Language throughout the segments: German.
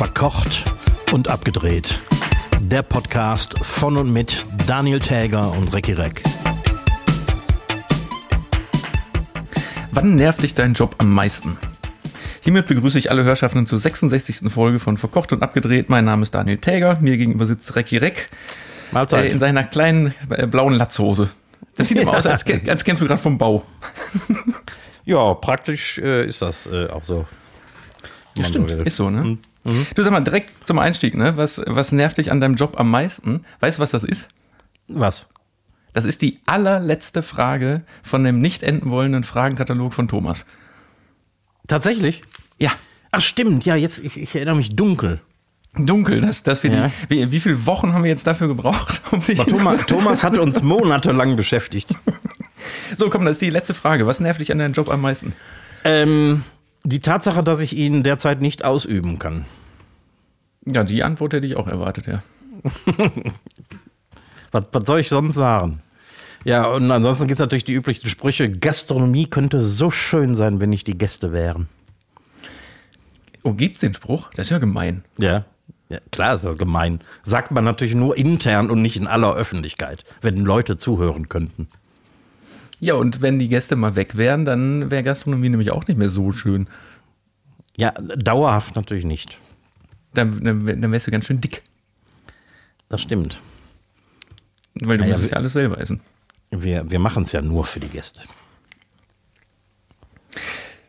Verkocht und abgedreht. Der Podcast von und mit Daniel Täger und Recki Reck. Wann nervt dich dein Job am meisten? Hiermit begrüße ich alle Hörschaften zur 66. Folge von Verkocht und Abgedreht. Mein Name ist Daniel Täger. Mir gegenüber sitzt Recki Reck. Mahlzeit. Äh, in seiner kleinen äh, blauen Latzhose. Das sieht immer aus, als, als kämpft du gerade vom Bau. Ja, praktisch äh, ist das äh, auch so. Ja, stimmt, so ist so, ne? Du sag mal, direkt zum Einstieg, ne? Was, was nervt dich an deinem Job am meisten? Weißt du, was das ist? Was? Das ist die allerletzte Frage von dem nicht enden wollenden Fragenkatalog von Thomas. Tatsächlich? Ja, Ach stimmt, ja, jetzt, ich, ich erinnere mich dunkel. dunkel, dass, dass wir Ja. die. Wie, wie viele Wochen haben wir jetzt dafür gebraucht? Um Thomas, Thomas hat uns monatelang beschäftigt. so, komm, das ist die letzte Frage. Was nervt dich an deinem Job am meisten? Ähm, die Tatsache, dass ich ihn derzeit nicht ausüben kann. Ja, die Antwort hätte ich auch erwartet, ja. Was, was soll ich sonst sagen? Ja, und ansonsten gibt es natürlich die üblichen Sprüche. Gastronomie könnte so schön sein, wenn nicht die Gäste wären. Oh, gibt's den Spruch? Das ist ja gemein. Ja. ja. Klar ist das gemein. Sagt man natürlich nur intern und nicht in aller Öffentlichkeit, wenn Leute zuhören könnten. Ja, und wenn die Gäste mal weg wären, dann wäre Gastronomie nämlich auch nicht mehr so schön. Ja, dauerhaft natürlich nicht. Dann, dann, dann wärst du ganz schön dick. Das stimmt. Weil du Naja, musst wir- ja alles selber essen. Wir, wir machen es ja nur für die Gäste.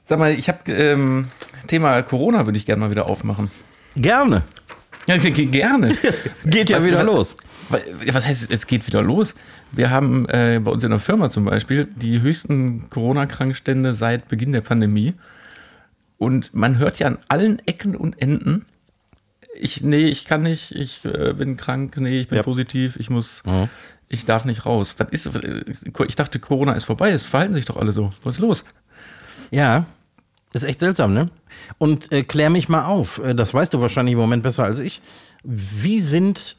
Sag mal, ich habe ähm, Thema Corona würde ich gerne mal wieder aufmachen. Gerne. Ja, gerne. Geht ja Was- wieder was- los. Wa- Was heißt, es geht wieder los? Wir haben äh, bei uns in der Firma zum Beispiel die höchsten Corona-Krankstände seit Beginn der Pandemie. Und man hört ja an allen Ecken und Enden, ich, nee, ich kann nicht, ich äh, bin krank, nee, ich bin Ja. positiv, ich muss, Mhm. ich darf nicht raus. Was ist, äh, ich dachte, Corona ist vorbei, es verhalten sich doch alle so. Was ist los? Ja, das ist echt seltsam, ne? Und äh, klär mich mal auf, äh, das weißt du wahrscheinlich im Moment besser als ich. Wie sind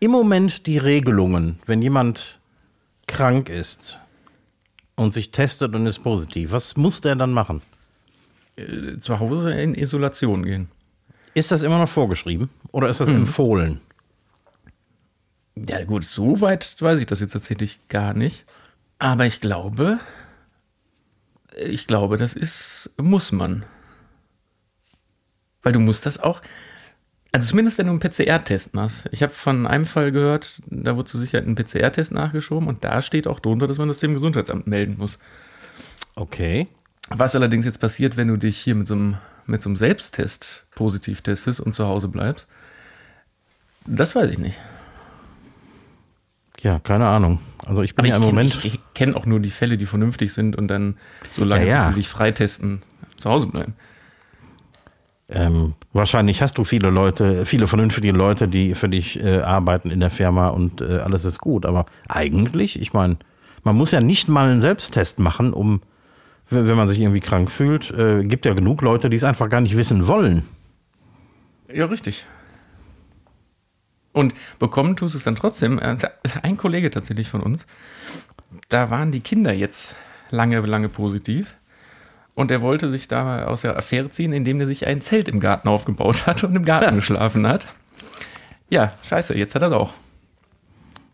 im Moment die Regelungen, wenn jemand krank ist und sich testet und ist positiv? Was muss der dann machen? Äh, Zu Hause in Isolation gehen. Ist das immer noch vorgeschrieben oder ist das empfohlen? Ja, gut, so weit weiß ich das jetzt tatsächlich gar nicht. Aber ich glaube, ich glaube, das ist, muss man. Weil du musst das auch, also zumindest wenn du einen PCR-Test machst. Ich habe von einem Fall gehört, da wurde zur Sicherheit ein PCR-Test nachgeschoben und da steht auch drunter, dass man das dem Gesundheitsamt melden muss. Okay. Was allerdings jetzt passiert, wenn du dich hier mit so einem, mit so einem Selbsttest positiv testest und zu Hause bleibst, das weiß ich nicht. Ja, keine Ahnung. Also ich bin ja im kenne Moment. ich, ich kenn auch nur die Fälle, die vernünftig sind und dann, solange Ja, ja. sie sich freitesten, zu Hause bleiben. Ähm, wahrscheinlich hast du viele Leute, viele vernünftige Leute, die für dich äh, arbeiten in der Firma und äh, alles ist gut. Aber eigentlich, ich meine, man muss ja nicht mal einen Selbsttest machen, um, wenn wenn man sich irgendwie krank fühlt. Äh, gibt ja genug Leute, die es einfach gar nicht wissen wollen. Ja, richtig. Und bekommen tust du es dann trotzdem. Äh, Ein Kollege tatsächlich von uns, da waren die Kinder jetzt lange, lange positiv. Und er wollte sich da aus der Affäre ziehen, indem er sich ein Zelt im Garten aufgebaut hat und im Garten geschlafen hat. Ja, scheiße, jetzt hat er es auch.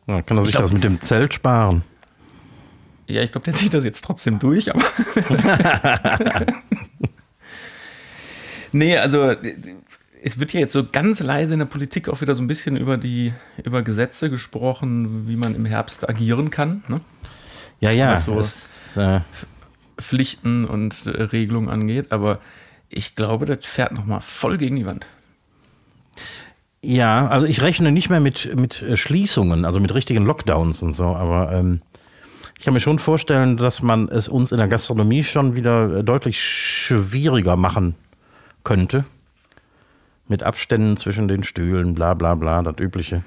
Ja, kann er sich glaub- das mit dem Zelt sparen? Ja, ich glaube, der zieht das jetzt trotzdem durch, aber. nee, also es wird ja jetzt so ganz leise in der Politik auch wieder so ein bisschen über die über Gesetze gesprochen, wie man im Herbst agieren kann, ne? Ja, ja. Was so- es, äh, Pflichten und äh, Regelungen angeht, aber ich glaube, das fährt nochmal voll gegen die Wand. Ja, also ich rechne nicht mehr mit, mit äh, Schließungen, also mit richtigen Lockdowns und so, aber ähm, ich kann mir schon vorstellen, dass man es uns in der Gastronomie schon wieder äh, deutlich schwieriger machen könnte. Mit Abständen zwischen den Stühlen, bla bla bla, das Übliche.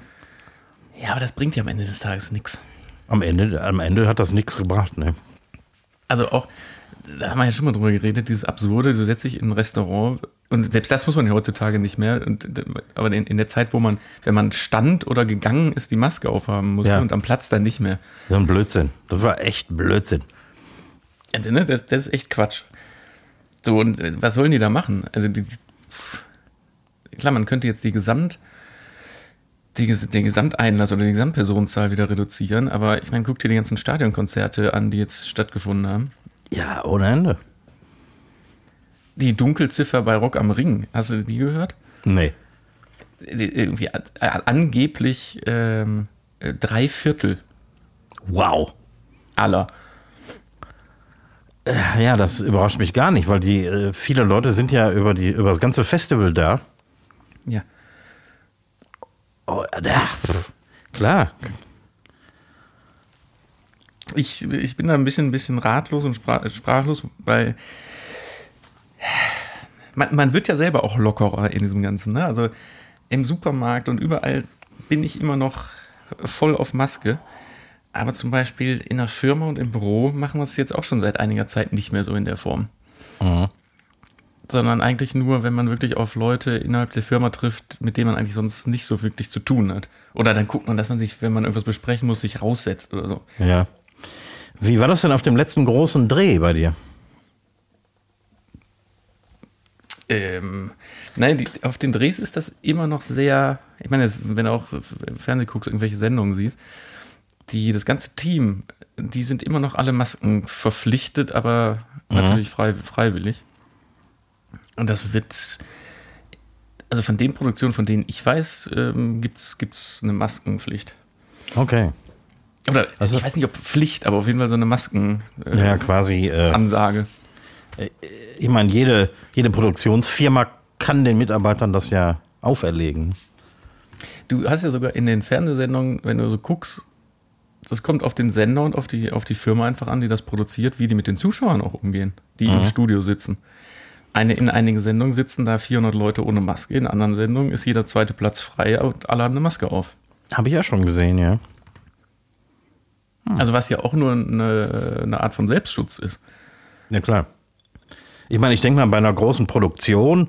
Ja, aber das bringt ja am Ende des Tages nichts. Am Ende, am Ende hat das nichts gebracht, ne? Also auch, da haben wir ja schon mal drüber geredet, dieses Absurde, du setzt dich in ein Restaurant und selbst das muss man ja heutzutage nicht mehr. Und, aber in, in der Zeit, wo man, wenn man stand oder gegangen ist, die Maske aufhaben musste Ja. und am Platz dann nicht mehr. So ein Blödsinn. Das war echt Blödsinn. Ne, das, das ist echt Quatsch. So, und äh, was sollen die da machen? Also, die, klar, man könnte jetzt die Gesamt, die, den Gesamteinlass oder die Gesamtpersonenzahl wieder reduzieren, aber ich meine, guck dir die ganzen Stadionkonzerte an, die jetzt stattgefunden haben. Ja, ohne Ende. Die Dunkelziffer bei Rock am Ring, hast du die gehört? Nee. Irgendwie angeblich ähm, drei Viertel Wow. aller. Äh, Ja, das überrascht mich gar nicht, weil die äh, viele Leute sind ja über die über das ganze Festival da. Ja. Oh, ja, klar. Ich, ich bin da ein bisschen, ein bisschen ratlos und sprach, sprachlos, weil man, man wird ja selber auch lockerer in diesem Ganzen. Ne? Also im Supermarkt und überall bin ich immer noch voll auf Maske. Aber zum Beispiel in der Firma und im Büro machen wir es jetzt auch schon seit einiger Zeit nicht mehr so in der Form. Mhm. Sondern eigentlich nur, wenn man wirklich auf Leute innerhalb der Firma trifft, mit denen man eigentlich sonst nicht so wirklich zu tun hat. Oder dann guckt man, dass man sich, wenn man irgendwas besprechen muss, sich raussetzt oder so. Ja. Wie war das denn auf dem letzten großen Dreh bei dir? Ähm, nein, die, auf den Drehs ist das immer noch sehr, ich meine, jetzt, wenn du auch im Fernsehen guckst, irgendwelche Sendungen siehst, die, das ganze Team, die sind immer noch alle Masken verpflichtet, aber natürlich frei, freiwillig. Und das wird, also von den Produktionen, von denen ich weiß, ähm, gibt es eine Maskenpflicht. Okay. Oder Also- ich weiß nicht, ob Pflicht, aber auf jeden Fall so eine Maskenansage. Ja, quasi. Äh, Ansage. ich meine, jede, jede Produktionsfirma kann den Mitarbeitern das ja auferlegen. Du hast ja sogar in den Fernsehsendungen, wenn du so guckst, das kommt auf den Sender und auf die, auf die Firma einfach an, die das produziert, wie die mit den Zuschauern auch umgehen, die im Studio sitzen. Eine, in einigen Sendungen sitzen da 400 Leute ohne Maske, in anderen Sendungen ist jeder zweite Platz frei und alle haben eine Maske auf. Habe ich ja schon gesehen, ja. Also was ja auch nur eine, eine Art von Selbstschutz ist. Ja, klar. Ich meine, ich denke mal, bei einer großen Produktion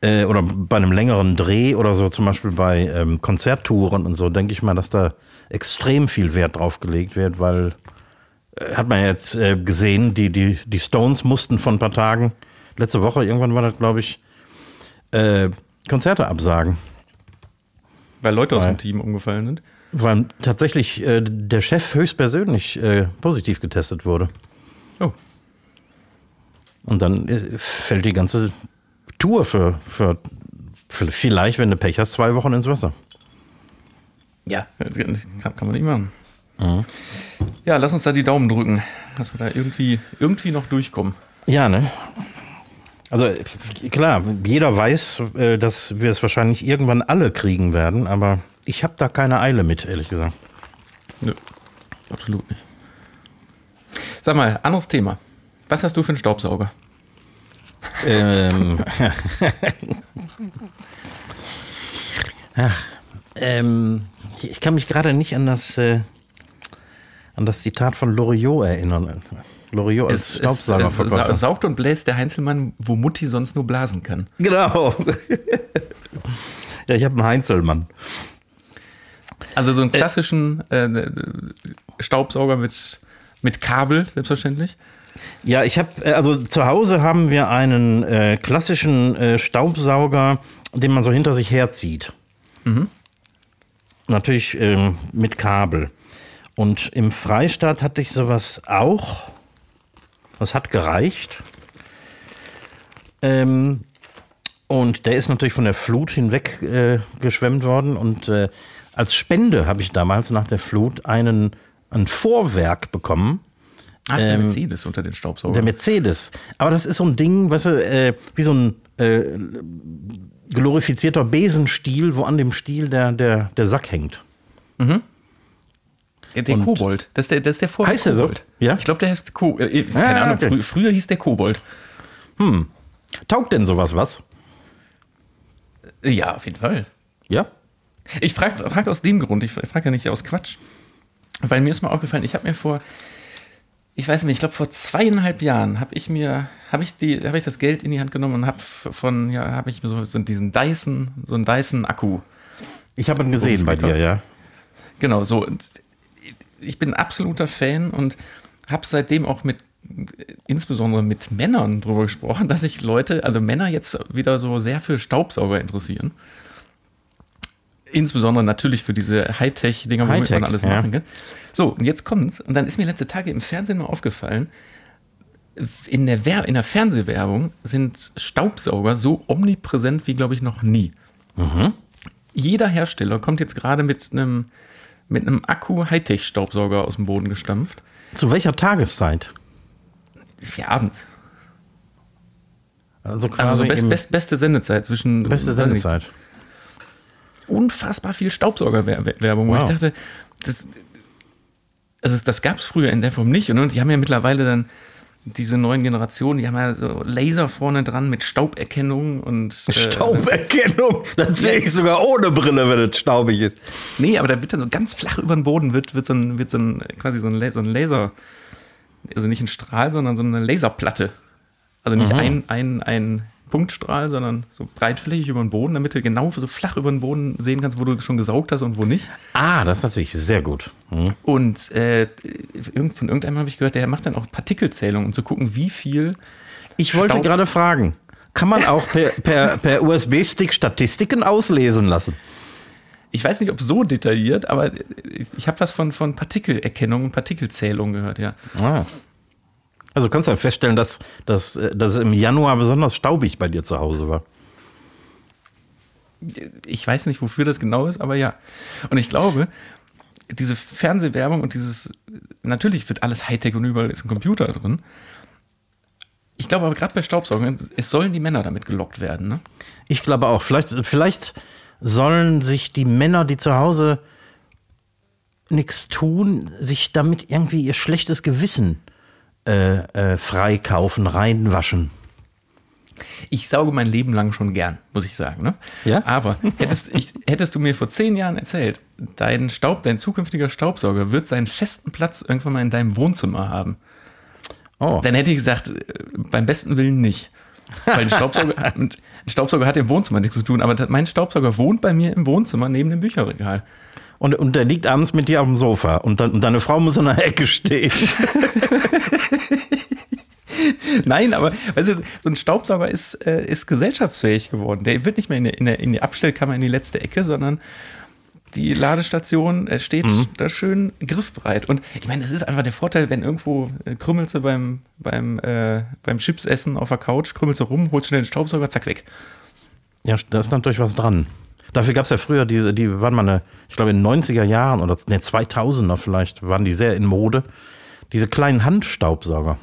äh, oder bei einem längeren Dreh oder so, zum Beispiel bei ähm, Konzerttouren und so, denke ich mal, dass da extrem viel Wert drauf gelegt wird, weil, äh, hat man ja jetzt äh, gesehen, die, die, die Stones mussten vor ein paar Tagen, letzte Woche, irgendwann war das, glaube ich, äh, Konzerte absagen. Weil Leute aus Weil- dem Team umgefallen sind. Weil tatsächlich äh, der Chef höchstpersönlich äh, positiv getestet wurde. Oh. Und dann äh, fällt die ganze Tour für, für, für vielleicht, wenn du Pech hast, zwei Wochen ins Wasser. Ja, kann, kann man nicht machen. Ja, lass uns da die Daumen drücken, dass wir da irgendwie, irgendwie noch durchkommen. Ja, ne? Also klar, jeder weiß, äh, dass wir es wahrscheinlich irgendwann alle kriegen werden, aber ich habe da keine Eile mit, ehrlich gesagt. Nö, absolut nicht. Sag mal, anderes Thema. Was hast du für einen Staubsauger? ähm, Ach, ähm, ich kann mich gerade nicht an das, äh, an das Zitat von Loriot erinnern. Loriot als Es, es, es Staubsaugerverkäufer. sa- saugt und bläst der Heinzelmann, wo Mutti sonst nur blasen kann. Genau. ja, ich habe einen Heinzelmann. Also so einen klassischen äh, Staubsauger mit, mit Kabel, selbstverständlich. Ja, ich habe, äh, also zu Hause haben wir einen äh, klassischen äh, Staubsauger, den man so hinter sich herzieht. Natürlich ähm, mit Kabel. Und im Freistaat hatte ich sowas auch. Das hat gereicht. Ähm, und der ist natürlich von der Flut hinweg äh, geschwemmt worden. Und äh, als Spende habe ich damals nach der Flut einen, ein Vorwerk bekommen. Ach, der Ähm, Mercedes unter den Der Staubsaugern. Mercedes. Aber das ist so ein Ding, weißt du, äh, wie so ein äh, glorifizierter Besenstiel, wo an dem Stiel der, der, der Sack hängt. Der, der und- Kobold. Das ist der, das ist der Vorwerk Heißt der so? Kobold. Ja? Ich glaube, der heißt Ko äh, Keine Ah, Ahnung, okay. frü früher hieß der Kobold. Taugt denn sowas was? Ja, auf jeden Fall. Ja? Ich frage frag aus dem Grund, ich frage ja nicht aus Quatsch. Weil mir ist mal aufgefallen, ich habe mir vor, ich weiß nicht, ich glaube vor zweieinhalb Jahren habe ich mir, habe ich die, habe ich das Geld in die Hand genommen und habe von, ja, habe ich mir so, so diesen Dyson, so einen Dyson-Akku. Ich habe ihn gesehen bei dir, ja. Genau, so. Und ich bin ein absoluter Fan und habe seitdem auch mit insbesondere mit Männern drüber gesprochen, dass sich Leute, also Männer jetzt wieder so sehr für Staubsauger interessieren. Insbesondere natürlich für diese Hightech-Dinger, womit Hightech, man alles ja. machen kann. So, und jetzt kommt's. Und dann ist mir letzte Tage im Fernsehen mal aufgefallen, in der, Wer in der Fernsehwerbung sind Staubsauger so omnipräsent wie, glaube ich, noch nie. Jeder Hersteller kommt jetzt gerade mit einem mit einem Akku-Hightech-Staubsauger aus dem Boden gestampft. Zu welcher Tageszeit? Ja, abends. Also quasi Also so best, best, beste Sendezeit zwischen. beste Sendezeit. Unfassbar viel Staubsaugerwerbung, wo Wow. ich dachte, das, also das gab es früher in der Form nicht. Und die haben ja mittlerweile dann diese neuen Generationen, die haben ja so Laser vorne dran mit Stauberkennung und. äh, Stauberkennung. Das sehe ich sogar ohne Brille, wenn es staubig ist. Nee, aber da wird dann so ganz flach über den Boden, wird, wird so ein, wird so ein, quasi so ein, so ein Laser, also nicht ein Strahl, sondern so eine Laserplatte. Also nicht ein, ein, ein Punktstrahl, sondern so breitflächig über den Boden, damit du genau so flach über den Boden sehen kannst, wo du schon gesaugt hast und wo nicht. Ah, das ist natürlich sehr gut. Hm. Und äh, von irgendeinem habe ich gehört, der macht dann auch Partikelzählung, um zu gucken, wie viel. Ich wollte Staub- gerade fragen, kann man auch per, per, per USB-Stick Statistiken auslesen lassen? Ich weiß nicht, ob so detailliert, aber ich, ich habe was von, von Partikelerkennung und Partikelzählung gehört, ja. Ah. Also kannst du ja feststellen, dass, dass, äh, dass es im Januar besonders staubig bei dir zu Hause war. ich weiß nicht, wofür das genau ist, aber ja. Und ich glaube, diese Fernsehwerbung und dieses, natürlich wird alles Hightech und überall ist ein Computer drin. Ich glaube aber gerade bei Staubsaugern, es sollen die Männer damit gelockt werden. Ne? Ich glaube auch. Vielleicht, vielleicht sollen sich die Männer, die zu Hause nichts tun, sich damit irgendwie ihr schlechtes Gewissen äh, äh, freikaufen, reinwaschen. Ich sauge mein Leben lang schon gern, muss ich sagen. Ne? Ja? Aber hättest, ich, hättest du mir vor zehn Jahren erzählt, dein Staub, dein zukünftiger Staubsauger wird seinen festen Platz irgendwann mal in deinem Wohnzimmer haben, Oh. dann hätte ich gesagt, äh, beim besten Willen nicht. Weil ein Staubsauger, ein Staubsauger hat im Wohnzimmer nichts zu tun, aber mein Staubsauger wohnt bei mir im Wohnzimmer neben dem Bücherregal. Und, und der liegt abends mit dir auf dem Sofa und, dann, und deine Frau muss in der Ecke stehen. Nein, aber weißt du, so ein Staubsauger ist, äh, ist gesellschaftsfähig geworden. Der wird nicht mehr in, der, in, der, in die Abstellkammer in die letzte Ecke, sondern die Ladestation äh, steht da schön griffbereit. Und ich meine, es ist einfach der Vorteil, wenn irgendwo äh, krümmelst du beim, beim, äh, beim Chipsessen auf der Couch, krümmelst du rum, holst schnell den Staubsauger, zack, weg. Ja, da ist natürlich was dran. Dafür gab es ja früher diese, die waren mal eine, ich glaube in den 90er Jahren oder ne, 2000er vielleicht, waren die sehr in Mode. Diese kleinen Handstaubsauger.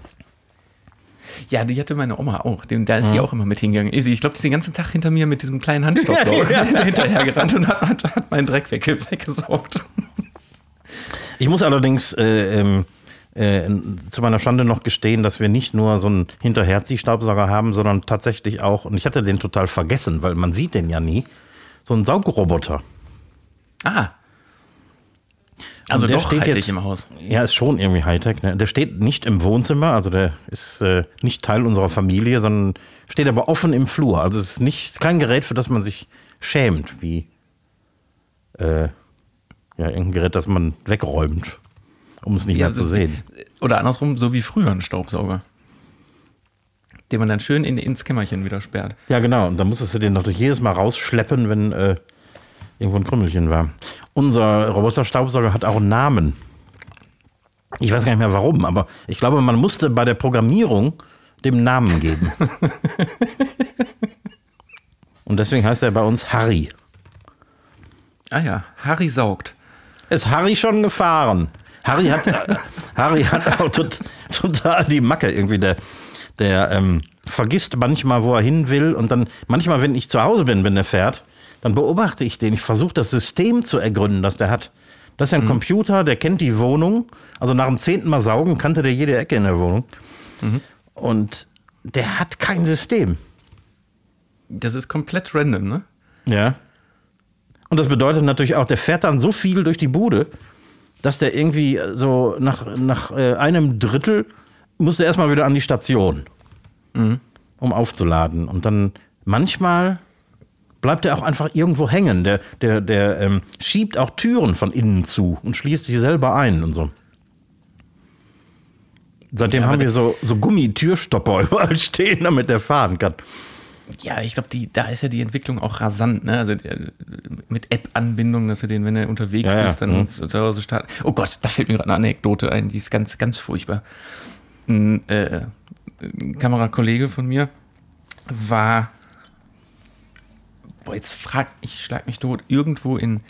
Ja, die hatte meine Oma auch. Da ist sie auch immer mit hingegangen. Ich glaube, die ist den ganzen Tag hinter mir mit diesem kleinen Handstaubsauger hinterhergerannt und hat, hat, hat meinen Dreck wegge weggesaugt. Ich muss allerdings äh, ähm, äh, zu meiner Schande noch gestehen, dass wir nicht nur so einen Hinterherziehstaubsauger haben, sondern tatsächlich auch, und ich hatte den total vergessen, weil man sieht den ja nie, so einen Saugroboter. Ah. Also der doch steht jetzt- im Haus. Ja, ist schon irgendwie Hightech. Ne? Der steht nicht im Wohnzimmer, also der ist äh, nicht Teil unserer Familie, sondern steht aber offen im Flur. Also es ist nicht kein Gerät, für das man sich schämt, wie äh, ja, irgendein Gerät, das man wegräumt, um es nicht Ja, mehr zu also- sehen. Oder andersrum, so wie früher ein Staubsauger. Den man dann schön in, ins Kämmerchen wieder sperrt. Ja, genau. Und da musstest du den noch jedes Mal rausschleppen, wenn äh, irgendwo ein Krümmelchen war. Unser Roboterstaubsauger hat auch einen Namen. Ich weiß gar nicht mehr warum, aber ich glaube, man musste bei der Programmierung dem Namen geben. Und deswegen heißt er bei uns Harry. Ah ja, Harry saugt. Ist Harry schon gefahren? Harry hat, Harry hat auch tot, total die Macke irgendwie. Der, der ähm, vergisst manchmal, wo er hin will. Und dann manchmal, wenn ich zu Hause bin, wenn er fährt, dann beobachte ich den. Ich versuche das System zu ergründen, das der hat. Das ist ja ein Computer, der kennt die Wohnung. Also nach dem zehnten Mal saugen kannte der jede Ecke in der Wohnung. Und der hat kein System. Das ist komplett random, ne? Ja. Und das bedeutet natürlich auch, der fährt dann so viel durch die Bude, dass der irgendwie so nach, nach äh, einem Drittel muss er erstmal wieder an die Station, um aufzuladen. Und dann manchmal bleibt er auch einfach irgendwo hängen. Der, der, der ähm, schiebt auch Türen von innen zu und schließt sich selber ein und so. Seitdem Ja, haben wir so, so Gummitürstopper überall stehen, damit der fahren kann. Ja, ich glaube, da ist ja die Entwicklung auch rasant, ne? Also der, mit App-Anbindung, dass du den, wenn du unterwegs Ja, ja, bist, dann mhm. zu zu Hause starten. Oh Gott, da fällt mir gerade eine Anekdote ein, die ist ganz, ganz furchtbar. Ein, äh, ein Kamerakollege von mir war, boah, jetzt frag, ich schlag mich tot, irgendwo in,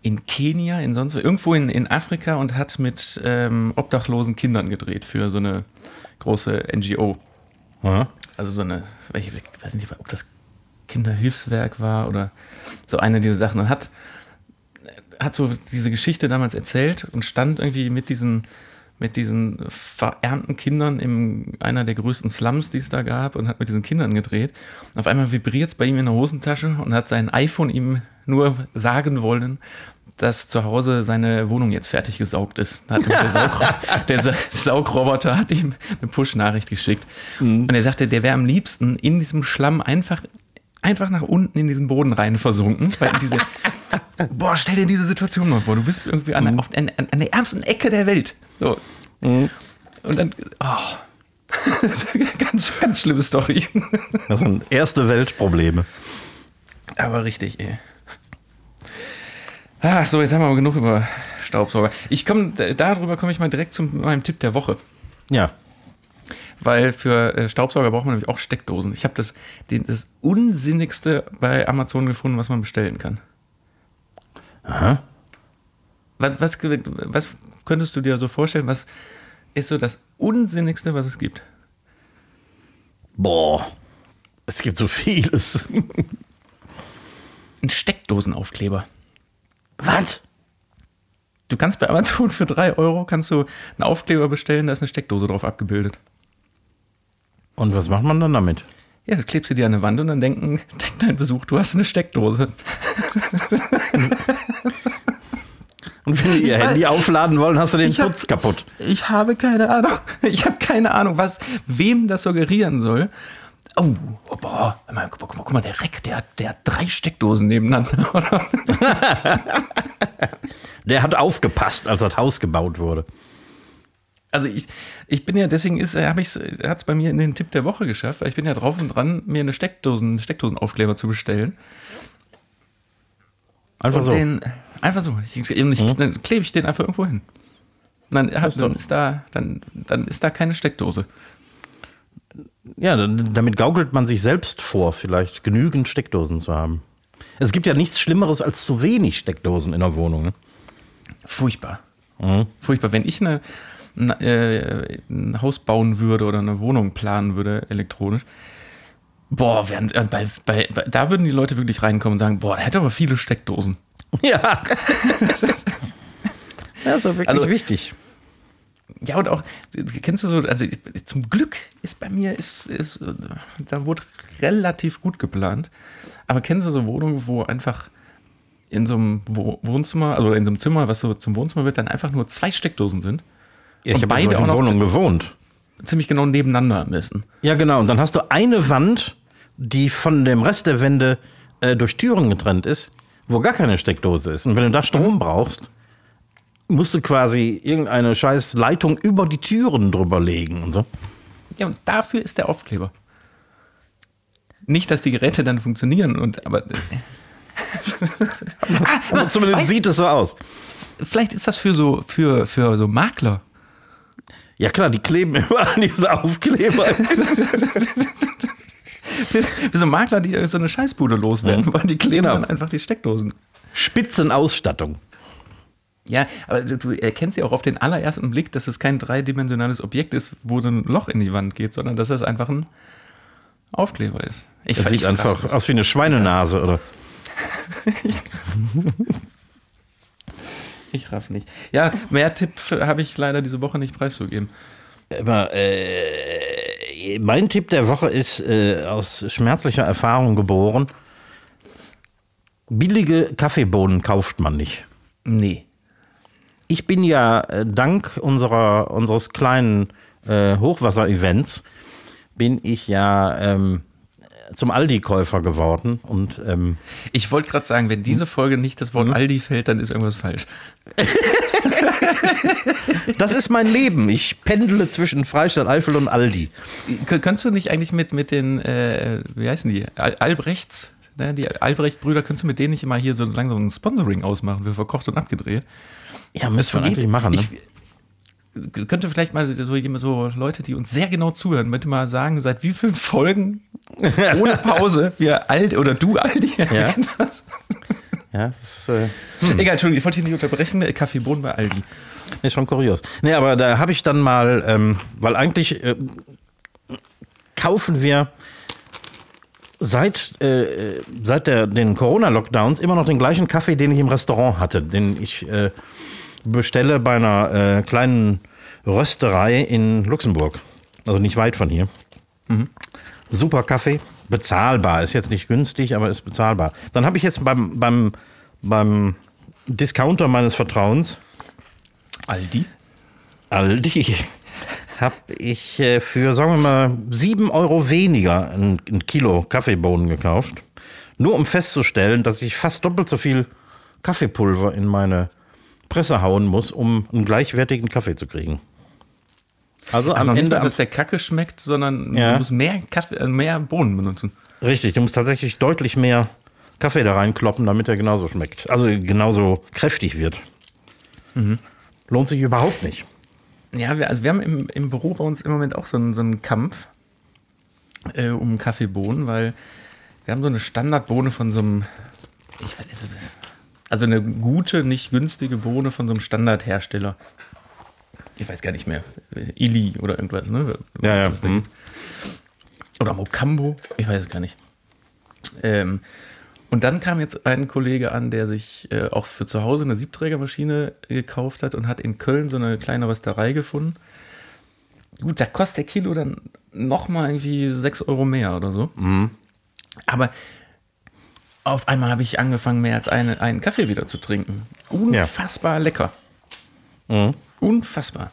in Kenia, in sonst wo, irgendwo in, in Afrika und hat mit ähm, obdachlosen Kindern gedreht für so eine große NGO. Ja. Also so eine, ich weiß nicht, ob das Kinderhilfswerk war oder so eine dieser Sachen und hat, hat so diese Geschichte damals erzählt und stand irgendwie mit diesen, mit diesen verernten Kindern in einer der größten Slums, die es da gab und hat mit diesen Kindern gedreht. Und auf einmal vibriert es bei ihm in der Hosentasche und hat sein iPhone ihm nur sagen wollen, dass zu Hause seine Wohnung jetzt fertig gesaugt ist. Hat der, Saug, der Sa- Saugroboter hat ihm eine Push-Nachricht geschickt. Und er sagte, der wäre am liebsten in diesem Schlamm einfach, einfach nach unten in diesen Boden rein versunken. Weil diese, boah, stell dir diese Situation mal vor. Du bist irgendwie an, der- auf, an, an der ärmsten Ecke der Welt. So. Und dann, oh. Das ist eine ganz, ganz schlimme Story. Das sind erste Weltprobleme. Aber richtig, ey. Ah, so, jetzt haben wir aber genug über Staubsauger. Ich komme, darüber komme ich mal direkt zu meinem Tipp der Woche. Ja. Weil für äh, Staubsauger braucht man nämlich auch Steckdosen. Ich habe das, das Unsinnigste bei Amazon gefunden, was man bestellen kann. Aha. Was, was, was könntest du dir so vorstellen? Was ist so das Unsinnigste, was es gibt? Boah. Es gibt so vieles. Ein Steckdosenaufkleber. Was? Du kannst bei Amazon für 3 Euro kannst du einen Aufkleber bestellen, da ist eine Steckdose drauf abgebildet. Und was macht man dann damit? Ja, du klebst sie dir an eine Wand und dann denken, denkt dein Besuch, du hast eine Steckdose. Und wenn die ihr Handy aufladen wollen, hast du den hab- Putz kaputt. Ich habe keine Ahnung. Ich habe keine Ahnung, was, wem das suggerieren soll. Oh, oh boah, guck mal, guck mal, der Reck, der, hat- der hat drei Steckdosen nebeneinander. Oder? Der hat aufgepasst, als das Haus gebaut wurde. Also ich, ich bin ja, deswegen ist, habe ich hat es bei mir in den Tipp der Woche geschafft, weil ich bin ja drauf und dran, mir eine Steckdosen, einen Steckdosenaufkleber zu bestellen. Einfach und so. den, einfach so. Ich, ich, Dann klebe ich den einfach irgendwo hin. Dann, dann, ist da, dann, dann ist da keine Steckdose. Ja, damit gaukelt man sich selbst vor, vielleicht genügend Steckdosen zu haben. Es gibt ja nichts Schlimmeres als zu wenig Steckdosen in der Wohnung. Ne? Furchtbar. Mhm. Furchtbar. Wenn ich eine, ein, äh, ein Haus bauen würde oder eine Wohnung planen würde, elektronisch, boah, wären, äh, bei, bei, da würden die Leute wirklich reinkommen und sagen, boah, der hat aber viele Steckdosen. Ja. das ist ja wirklich Also- wichtig. Ja, und auch, kennst du so, also zum Glück ist bei mir, ist, ist, da wurde relativ gut geplant. Aber kennst du so Wohnungen, wo einfach in so einem Wo- Wohnzimmer, also in so einem Zimmer, was so zum Wohnzimmer wird, dann einfach nur zwei Steckdosen sind? Ja, ich habe beide in auch noch Wohnungen gewohnt. Ziemlich genau nebeneinander am besten. Ja, genau. Und dann hast du eine Wand, die von dem Rest der Wände äh, durch Türen getrennt ist, wo gar keine Steckdose ist. Und wenn du da Strom brauchst, musst du quasi irgendeine scheiß Leitung über die Türen drüber legen und so. Ja, und dafür ist der Aufkleber. Nicht, dass die Geräte dann funktionieren, und aber äh, Aber zumindest weißt- sieht es so aus. vielleicht ist das für so, für, für so Makler. Ja klar, die kleben immer an diesen Aufkleber. Für so Makler, die so eine Scheißbude loswerden wollen, die kleben Genau. dann einfach die Steckdosen. Spitzenausstattung. Ja, aber du erkennst ja auch auf den allerersten Blick, dass es kein dreidimensionales Objekt ist, wo so ein Loch in die Wand geht, sondern dass das einfach ein Aufkleber ist. Ich, Das sieht einfach aus wie eine Schweinenase, oder? Ich raff's nicht. Ja, mehr Tipp habe ich leider diese Woche nicht preiszugeben. Aber, äh, mein Tipp der Woche ist äh, aus schmerzlicher Erfahrung geboren. Billige Kaffeebohnen kauft man nicht. Nee. Ich bin ja äh, dank unserer, unseres kleinen äh, Hochwasser-Events bin ich ja ähm, zum Aldi-Käufer geworden und ähm, Ich wollte gerade sagen, wenn diese Folge nicht das Wort Aldi fällt, dann ist irgendwas falsch. Das ist mein Leben. Ich pendele zwischen Freistadt Eifel und Aldi. Kön- Könntest du nicht eigentlich mit, mit den, äh, wie heißen die, Al Albrechts, ne? die Albrecht-Brüder, könntest du mit denen nicht immer hier so langsam ein Sponsoring ausmachen für verkocht und abgedreht? Ja, müssen wir eigentlich machen, ne? Ich könnte vielleicht mal so, jemand- so Leute, die uns sehr genau zuhören, bitte mal sagen, seit wie vielen Folgen ohne Pause wir Aldi oder du Aldi erwähnt hast. Ja, das ist, äh, Egal, Entschuldigung, ich wollte dich nicht unterbrechen. Kaffeebohnen bei Aldi. Nee, schon kurios. Nee, aber da habe ich dann mal, ähm, weil eigentlich äh, kaufen wir seit, äh, seit der, den Corona-Lockdowns immer noch den gleichen Kaffee, den ich im Restaurant hatte, den ich äh, bestelle bei einer äh, kleinen Rösterei in Luxemburg. Also nicht weit von hier. Super Kaffee, bezahlbar. Ist jetzt nicht günstig, aber ist bezahlbar. Dann habe ich jetzt beim, beim, beim Discounter meines Vertrauens Aldi? Aldi habe ich äh, für, sagen wir mal, 7 Euro weniger ein, ein Kilo Kaffeebohnen gekauft. Nur um festzustellen, dass ich fast doppelt so viel Kaffeepulver in meine Presse hauen muss, um einen gleichwertigen Kaffee zu kriegen. Also Am am nicht Ende. Am, dass der Kacke schmeckt, sondern Ja. du musst mehr, Kaffee, äh, mehr Bohnen benutzen. richtig, du musst tatsächlich deutlich mehr Kaffee da reinkloppen, damit er genauso schmeckt. Also genauso kräftig wird. Lohnt sich überhaupt nicht. Ja, wir, also wir haben im, im Büro bei uns im Moment auch so einen, so einen Kampf äh, um Kaffeebohnen, weil wir haben so eine Standardbohne von so einem, ich weiß, nicht, also eine gute, nicht günstige Bohne von so einem Standardhersteller. Ich weiß gar nicht mehr, Ili oder irgendwas, ne? Ja, ja. Hm. Oder Mocambo, ich weiß es gar nicht. Ähm, und dann kam jetzt ein Kollege an, der sich äh, auch für zu Hause eine Siebträgermaschine gekauft hat und hat in Köln so eine kleine Rösterei gefunden. Gut, da kostet der Kilo dann nochmal irgendwie 6 Euro mehr oder so. Aber auf einmal habe ich angefangen, mehr als eine, einen Kaffee wieder zu trinken. Unfassbar lecker. Unfassbar.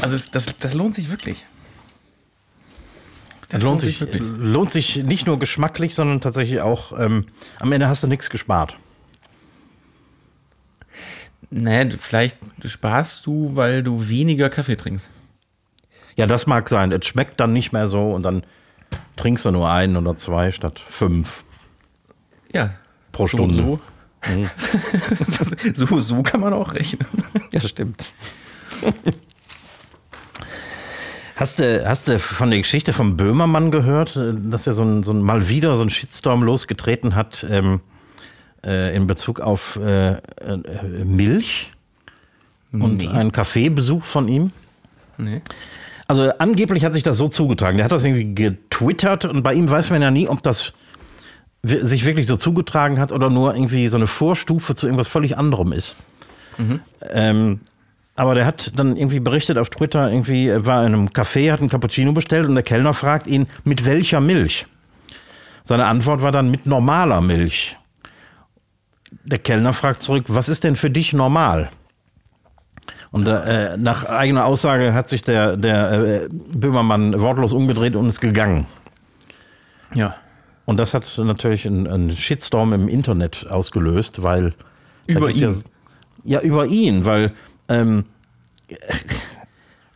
Also das, das lohnt sich wirklich. Das lohnt sich, wirklich. lohnt sich nicht nur geschmacklich, sondern tatsächlich auch, ähm, am Ende hast du nichts gespart. Nee, vielleicht sparst du, weil du weniger Kaffee trinkst. Ja, das mag sein. Es schmeckt dann nicht mehr so und dann trinkst du nur einen oder zwei statt fünf Ja. pro So, Stunde. So. so, so kann man auch rechnen. Ja, stimmt. Hast du, hast du von der Geschichte vom Böhmermann gehört, äh, dass er so ein, so ein mal wieder so ein Shitstorm losgetreten hat ähm, äh, in Bezug auf äh, äh, Milch und Nee. einen Kaffeebesuch von ihm? Nee. Also angeblich hat sich das so zugetragen. Der hat das irgendwie getwittert und bei ihm weiß man ja nie, ob das sich wirklich so zugetragen hat oder nur irgendwie so eine Vorstufe zu irgendwas völlig anderem ist. Ähm, aber der hat dann irgendwie berichtet auf Twitter, irgendwie er war in einem Café, hat einen Cappuccino bestellt und der Kellner fragt ihn, mit welcher Milch? Seine Antwort war dann mit normaler Milch. Der Kellner fragt zurück, was ist denn für dich normal? Und äh, nach eigener Aussage hat sich der, der äh, Böhmermann wortlos umgedreht und ist gegangen. Ja. Und das hat natürlich einen, einen Shitstorm im Internet ausgelöst, weil. Über ihn? Ja, ja, über ihn, weil. Ähm,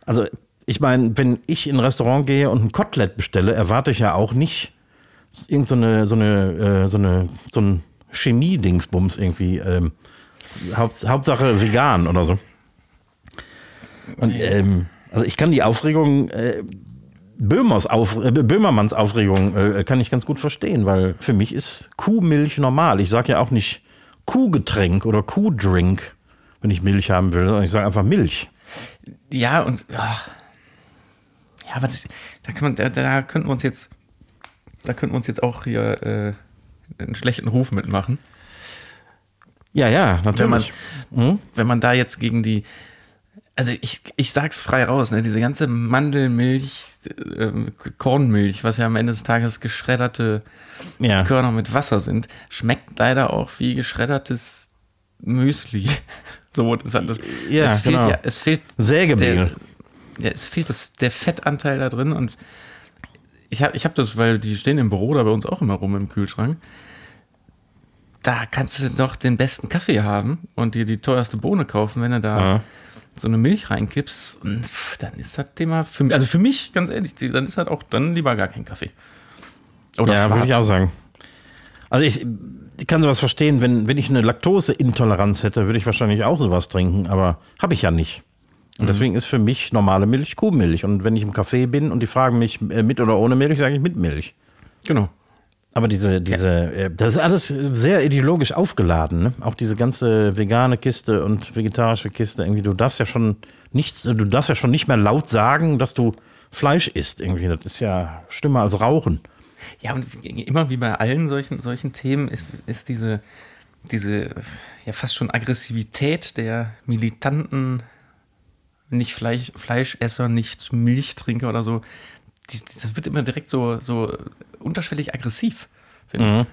also, ich meine, wenn ich in ein Restaurant gehe und ein Kotelett bestelle, erwarte ich ja auch nicht irgend so eine, so eine, äh, so eine, so ein Chemie-Dingsbums irgendwie. Ähm, Haupt, Hauptsache vegan oder so. Und ähm, also ich kann die Aufregung äh, Böhmers Auf, äh, Böhmermanns Aufregung äh, kann ich ganz gut verstehen, weil für mich ist Kuhmilch normal. Ich sage ja auch nicht Kuhgetränk oder Kuhdrink, wenn ich Milch haben will, sondern ich sage einfach Milch. Ja, und. ach. Ja, aber das, da, kann man, da, da könnten wir uns jetzt. Da könnten wir uns jetzt auch hier äh, einen schlechten Ruf mitmachen. Ja, ja, Wenn man, natürlich. Hm? wenn man da jetzt gegen die. Also ich, ich sag's frei raus, ne? Diese ganze Mandelmilch, äh, Kornmilch, was ja am Ende des Tages geschredderte Ja. Körner mit Wasser sind, schmeckt leider auch wie geschreddertes Müsli. So, das, das, Ja, es fehlt genau. ja, es fehlt Sägemehl. der, ja, es fehlt das, der Fettanteil da drin und ich habe ich hab das, weil die stehen im Büro da bei uns auch immer rum im Kühlschrank. da kannst du doch den besten Kaffee haben und dir die teuerste Bohne kaufen, wenn du da Ja. so eine Milch reinkippst. Dann ist das Thema für mich, also für mich, ganz ehrlich, dann ist halt auch dann lieber gar kein Kaffee. Oder ja, würde ich auch sagen. Also ich, ich kann sowas verstehen, wenn, wenn ich eine Laktoseintoleranz hätte, würde ich wahrscheinlich auch sowas trinken, aber habe ich ja nicht. Und deswegen ist für mich normale Milch Kuhmilch. Und wenn ich im Café bin und die fragen mich äh, mit oder ohne Milch, sage ich mit Milch. Genau. Aber diese, diese, äh, das ist alles sehr ideologisch aufgeladen, ne? Auch diese ganze vegane Kiste und vegetarische Kiste, irgendwie, du darfst ja schon nichts, du darfst ja schon nicht mehr laut sagen, dass du Fleisch isst, irgendwie. Das ist ja schlimmer als Rauchen. Ja, und immer wie bei allen solchen, solchen Themen ist, ist diese, diese ja fast schon Aggressivität der militanten, nicht Fleisch, Fleischesser, nicht Milchtrinker oder so. Die, das wird immer direkt so, so unterschwellig aggressiv, finde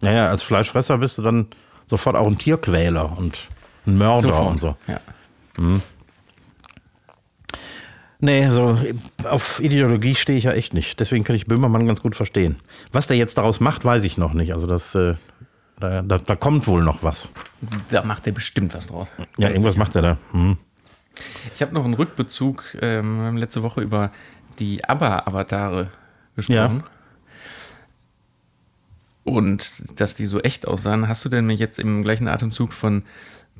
Naja, als Fleischfresser bist du dann sofort auch ein Tierquäler und ein Mörder. Sofort. und so. Ja. Nee, so auf Ideologie stehe ich ja echt nicht. Deswegen kann ich Böhmermann ganz gut verstehen. Was der jetzt daraus macht, weiß ich noch nicht. Also das, äh, da, da, da kommt wohl noch was. Da macht er bestimmt was draus. Ja, irgendwas macht er da. Hm. Ich habe noch einen Rückbezug. Ähm, wir haben letzte Woche über die ABBA-Avatare gesprochen. Und dass die so echt aussahen. Hast du denn mir jetzt im gleichen Atemzug von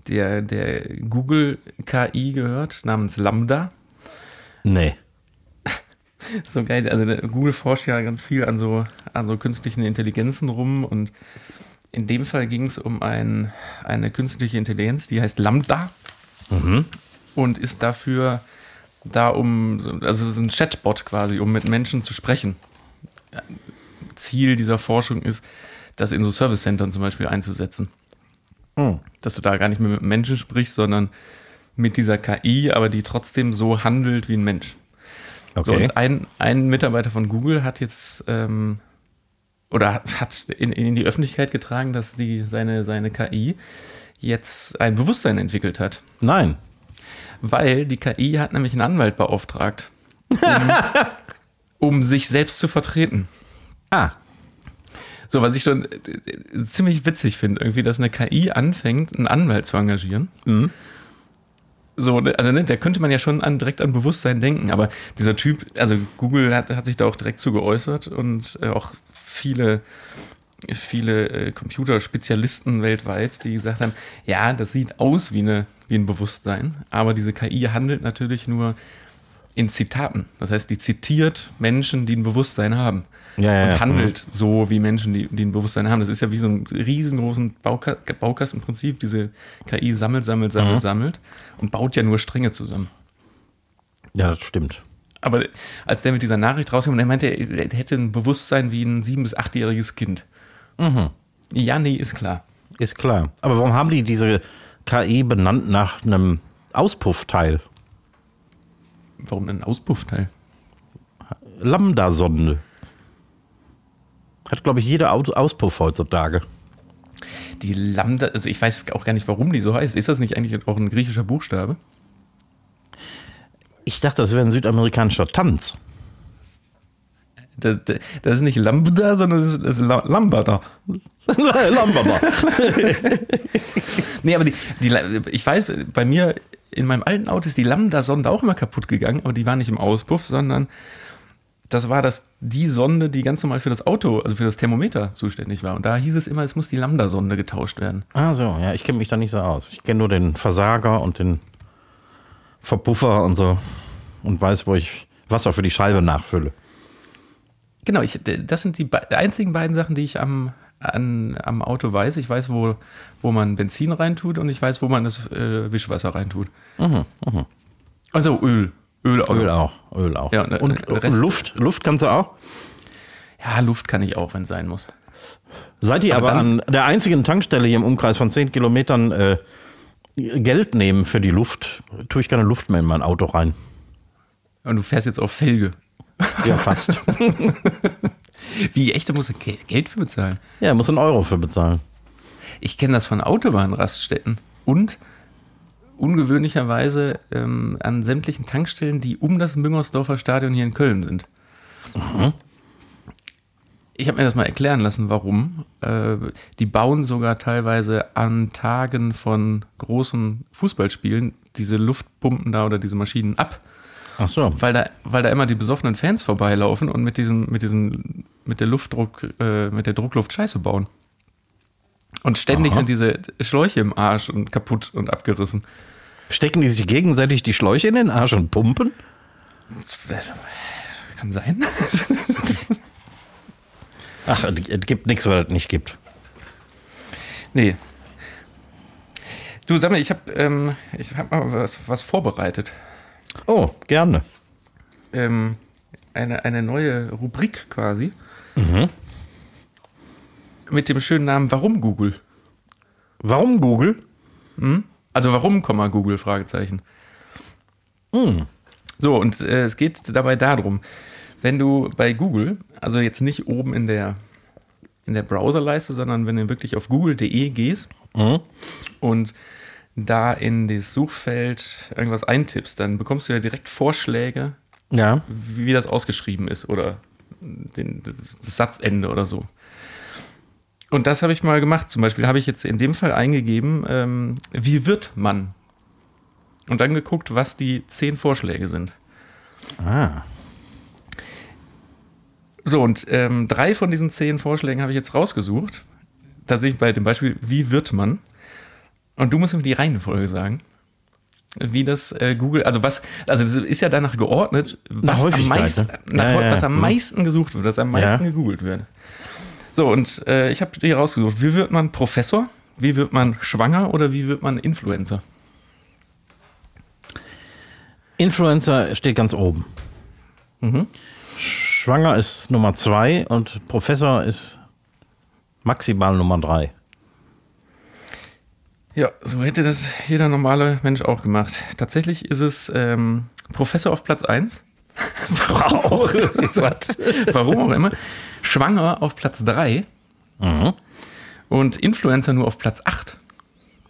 der, der Google-KI gehört, namens Lambda? Nee. So geil. Also Google forscht ja ganz viel an so, an so künstlichen Intelligenzen rum. Und in dem Fall ging es um ein, eine künstliche Intelligenz, die heißt Lambda. Und ist dafür da, um, also es ist ein Chatbot quasi, um mit Menschen zu sprechen. Ziel dieser Forschung ist, das in so Service-Centern zum Beispiel einzusetzen. Hm. Dass du da gar nicht mehr mit Menschen sprichst, sondern mit dieser KI, aber die trotzdem so handelt wie ein Mensch. So, Okay. und ein, ein Mitarbeiter von Google hat jetzt ähm, oder hat in, in die Öffentlichkeit getragen, dass die seine, seine KI jetzt ein Bewusstsein entwickelt hat. Nein. Weil die KI hat nämlich einen Anwalt beauftragt, um, um sich selbst zu vertreten. Ah. So, was ich schon äh, äh, ziemlich witzig finde, irgendwie, dass eine KI anfängt, einen Anwalt zu engagieren. So, also ne, da könnte man ja schon an, direkt an Bewusstsein denken, aber dieser Typ, also Google hat, hat sich da auch direkt zu geäußert und äh, auch viele, viele äh, Computerspezialisten weltweit, die gesagt haben, ja, das sieht aus wie, eine, wie ein Bewusstsein, aber diese KI handelt natürlich nur in Zitaten. Das heißt, die zitiert Menschen, die ein Bewusstsein haben Ja, ja, und handelt so wie Menschen, die, die ein Bewusstsein haben. Das ist ja wie so ein riesengroßen Bauka Baukastenprinzip. Diese KI sammelt, sammelt, sammelt, Mhm. sammelt und baut ja nur Stränge zusammen. Ja, das stimmt. Aber als der mit dieser Nachricht rauskam, der meinte, er er hätte ein Bewusstsein wie ein sieben- bis achtjähriges Kind. Mhm. Ja, nee, ist klar. Ist klar. Aber warum haben die diese KI benannt nach einem Auspuffteil? Warum ein Auspuffteil? Lambda-Sonde. Hat, glaube ich, jeder Au- Auspuff heutzutage. Die Lambda, also ich weiß auch gar nicht, warum die so heißt. Ist das nicht eigentlich auch ein griechischer Buchstabe? Ich dachte, das wäre ein südamerikanischer Tanz. Das, das ist nicht Lambda, sondern das ist, Lambada. Lambda. Nee, aber die, die, ich weiß, bei mir in meinem alten Auto ist die Lambda-Sonde auch immer kaputt gegangen, aber die war nicht im Auspuff, sondern das war das, die Sonde, die ganz normal für das Auto, also für das Thermometer zuständig war. Und da hieß es immer, es muss die Lambda-Sonde getauscht werden. Ah, so. Ja, ich kenne mich da nicht so aus. Ich kenne nur den Versager und den Verpuffer und so. Und weiß, wo ich Wasser für die Scheibe nachfülle. Genau, ich, das sind die be- einzigen beiden Sachen, die ich am, an, am Auto weiß. Ich weiß, wo, wo man Benzin reintut und ich weiß, wo man das äh, Wischwasser reintut. Also Öl. Öl, auch. Öl auch. Öl auch. Ja, und, äh, und, und Rest- Luft. Luft kannst du auch. Ja, Luft kann ich auch, wenn es sein muss. Seid ihr Aber aber, an der einzigen Tankstelle hier im Umkreis von 10 Kilometern äh, Geld nehmen für die Luft, tue ich keine Luft mehr in mein Auto rein. Und du fährst jetzt auf Felge. Ja, fast. Wie echt, da musst du Geld Geld für bezahlen. ja, muss einen Euro für bezahlen. Ich kenne das von Autobahnraststätten und ungewöhnlicherweise ähm, an sämtlichen Tankstellen, die um das Müngersdorfer Stadion hier in Köln sind. Ich habe mir das mal erklären lassen, warum. Äh, die bauen sogar teilweise an Tagen von großen Fußballspielen diese Luftpumpen da oder diese Maschinen ab. Ach so. Weil da, weil da immer die besoffenen Fans vorbeilaufen und mit diesen, mit diesen, mit der Luftdruck, äh, mit der Druckluft Scheiße bauen. Und ständig Aha. sind diese Schläuche im Arsch und kaputt und abgerissen. Stecken die sich gegenseitig die Schläuche in den Arsch und pumpen? Kann sein. Ach, es gibt nichts, was es nicht gibt. nee. Du, sag mal, ich habe ähm, ich hab mal was, was vorbereitet. Oh, gerne. Ähm, eine, eine neue Rubrik quasi. Mit dem schönen Namen Warum Google? Warum Google? Also warum, Google? Fragezeichen. So, und äh, es geht dabei darum, wenn du bei Google, also jetzt nicht oben in der, in der Browserleiste, sondern wenn du wirklich auf google.de gehst und da in das Suchfeld irgendwas eintippst, dann bekommst du ja direkt Vorschläge, Ja. wie das ausgeschrieben ist oder den, das Satzende oder so. Und das habe ich mal gemacht. Zum Beispiel habe ich jetzt in dem Fall eingegeben, ähm, wie wird man? Und dann geguckt, was die zehn Vorschläge sind. Ah. So, und ähm, drei von diesen zehn Vorschlägen habe ich jetzt rausgesucht. Tatsächlich bei dem Beispiel, wie wird man? Und du musst mir die Reihenfolge sagen. Wie das äh, Google, also was, also es ist ja danach geordnet, was am Häufigkeit, meisten, ne? nach, Ja, ja, was am mhm. meisten gesucht wird, was am meisten Ja. gegoogelt wird. So, und äh, ich habe die rausgesucht. Wie wird man Professor? Wie wird man schwanger oder wie wird man Influencer? Influencer steht ganz oben. Schwanger ist Nummer zwei und Professor ist maximal Nummer drei. Ja, so hätte das jeder normale Mensch auch gemacht. Tatsächlich ist es ähm, Professor auf Platz 1. Warum, auch, warum auch immer. Schwanger auf Platz 3 und Influencer nur auf Platz 8.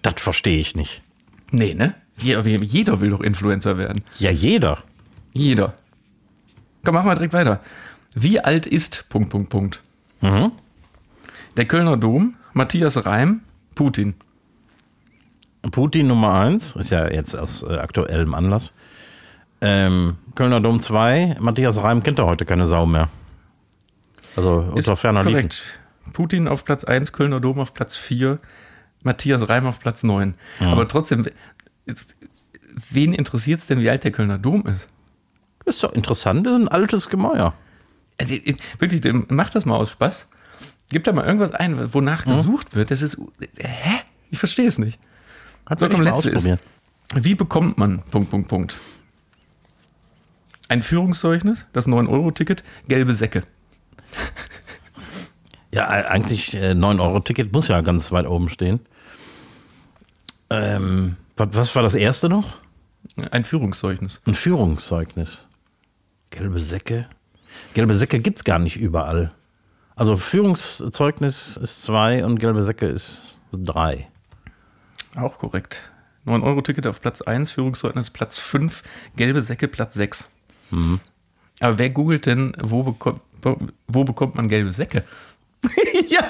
Das verstehe ich nicht. Nee, ne? Je- Jeder will doch Influencer werden. Ja, jeder. Jeder. Komm, machen wir direkt weiter. Wie alt ist Punkt, Punkt, Punkt? Der Kölner Dom, Matthias Reim, Putin. Putin Nummer eins, ist ja jetzt aus äh, aktuellem Anlass. Ähm, Kölner Dom 2, Matthias Reim kennt ja heute keine Sau mehr. Also Ist unter ferner Liefen. korrekt. Putin auf Platz 1, Kölner Dom auf Platz 4, Matthias Reim auf Platz 9. Aber trotzdem, jetzt, wen interessiert es denn, wie alt der Kölner Dom ist? Ist doch interessant, das ist ein altes Gemäuer. Also, ich- wirklich, dem- mach das mal aus Spaß. Gib da mal irgendwas ein, wonach gesucht wird. Das ist. Hä? Ich verstehe es nicht. Hat So, mal letzte ist-. Wie bekommt man Punkt, Punkt, Punkt? Ein Führungszeugnis, das 9-Euro-Ticket, gelbe Säcke. Ja, eigentlich äh, 9-Euro-Ticket muss ja ganz weit oben stehen. Ähm, was, was war das erste noch? Ein Führungszeugnis. Ein Führungszeugnis. Gelbe Säcke. Gelbe Säcke gibt es gar nicht überall. Also Führungszeugnis ist zwei und gelbe Säcke ist drei. Auch korrekt. 9-Euro-Ticket auf Platz 1, Führungszeugnis Platz 5, gelbe Säcke Platz 6. Aber wer googelt denn, wo bekommt, wo bekommt man gelbe Säcke? ja,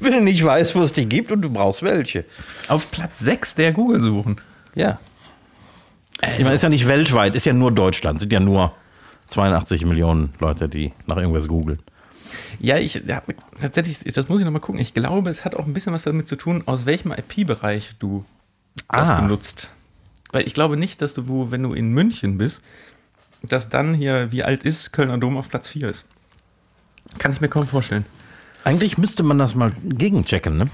wenn du nicht weißt, wo es die gibt und du brauchst welche. Auf Platz 6 der Google suchen. Ja. Ich meine, ist ja nicht weltweit, ist ja nur Deutschland. Sind ja nur 82 Millionen Leute, die nach irgendwas googeln. Ja, ich ja, tatsächlich, das muss ich nochmal gucken. Ich glaube, es hat auch ein bisschen was damit zu tun, aus welchem IP-Bereich du das Ah. benutzt. Weil ich glaube nicht, dass du, wenn du in München bist, dass dann hier, wie alt ist Kölner Dom auf Platz 4 ist. Kann ich mir kaum vorstellen. Eigentlich müsste man das mal gegenchecken, ne?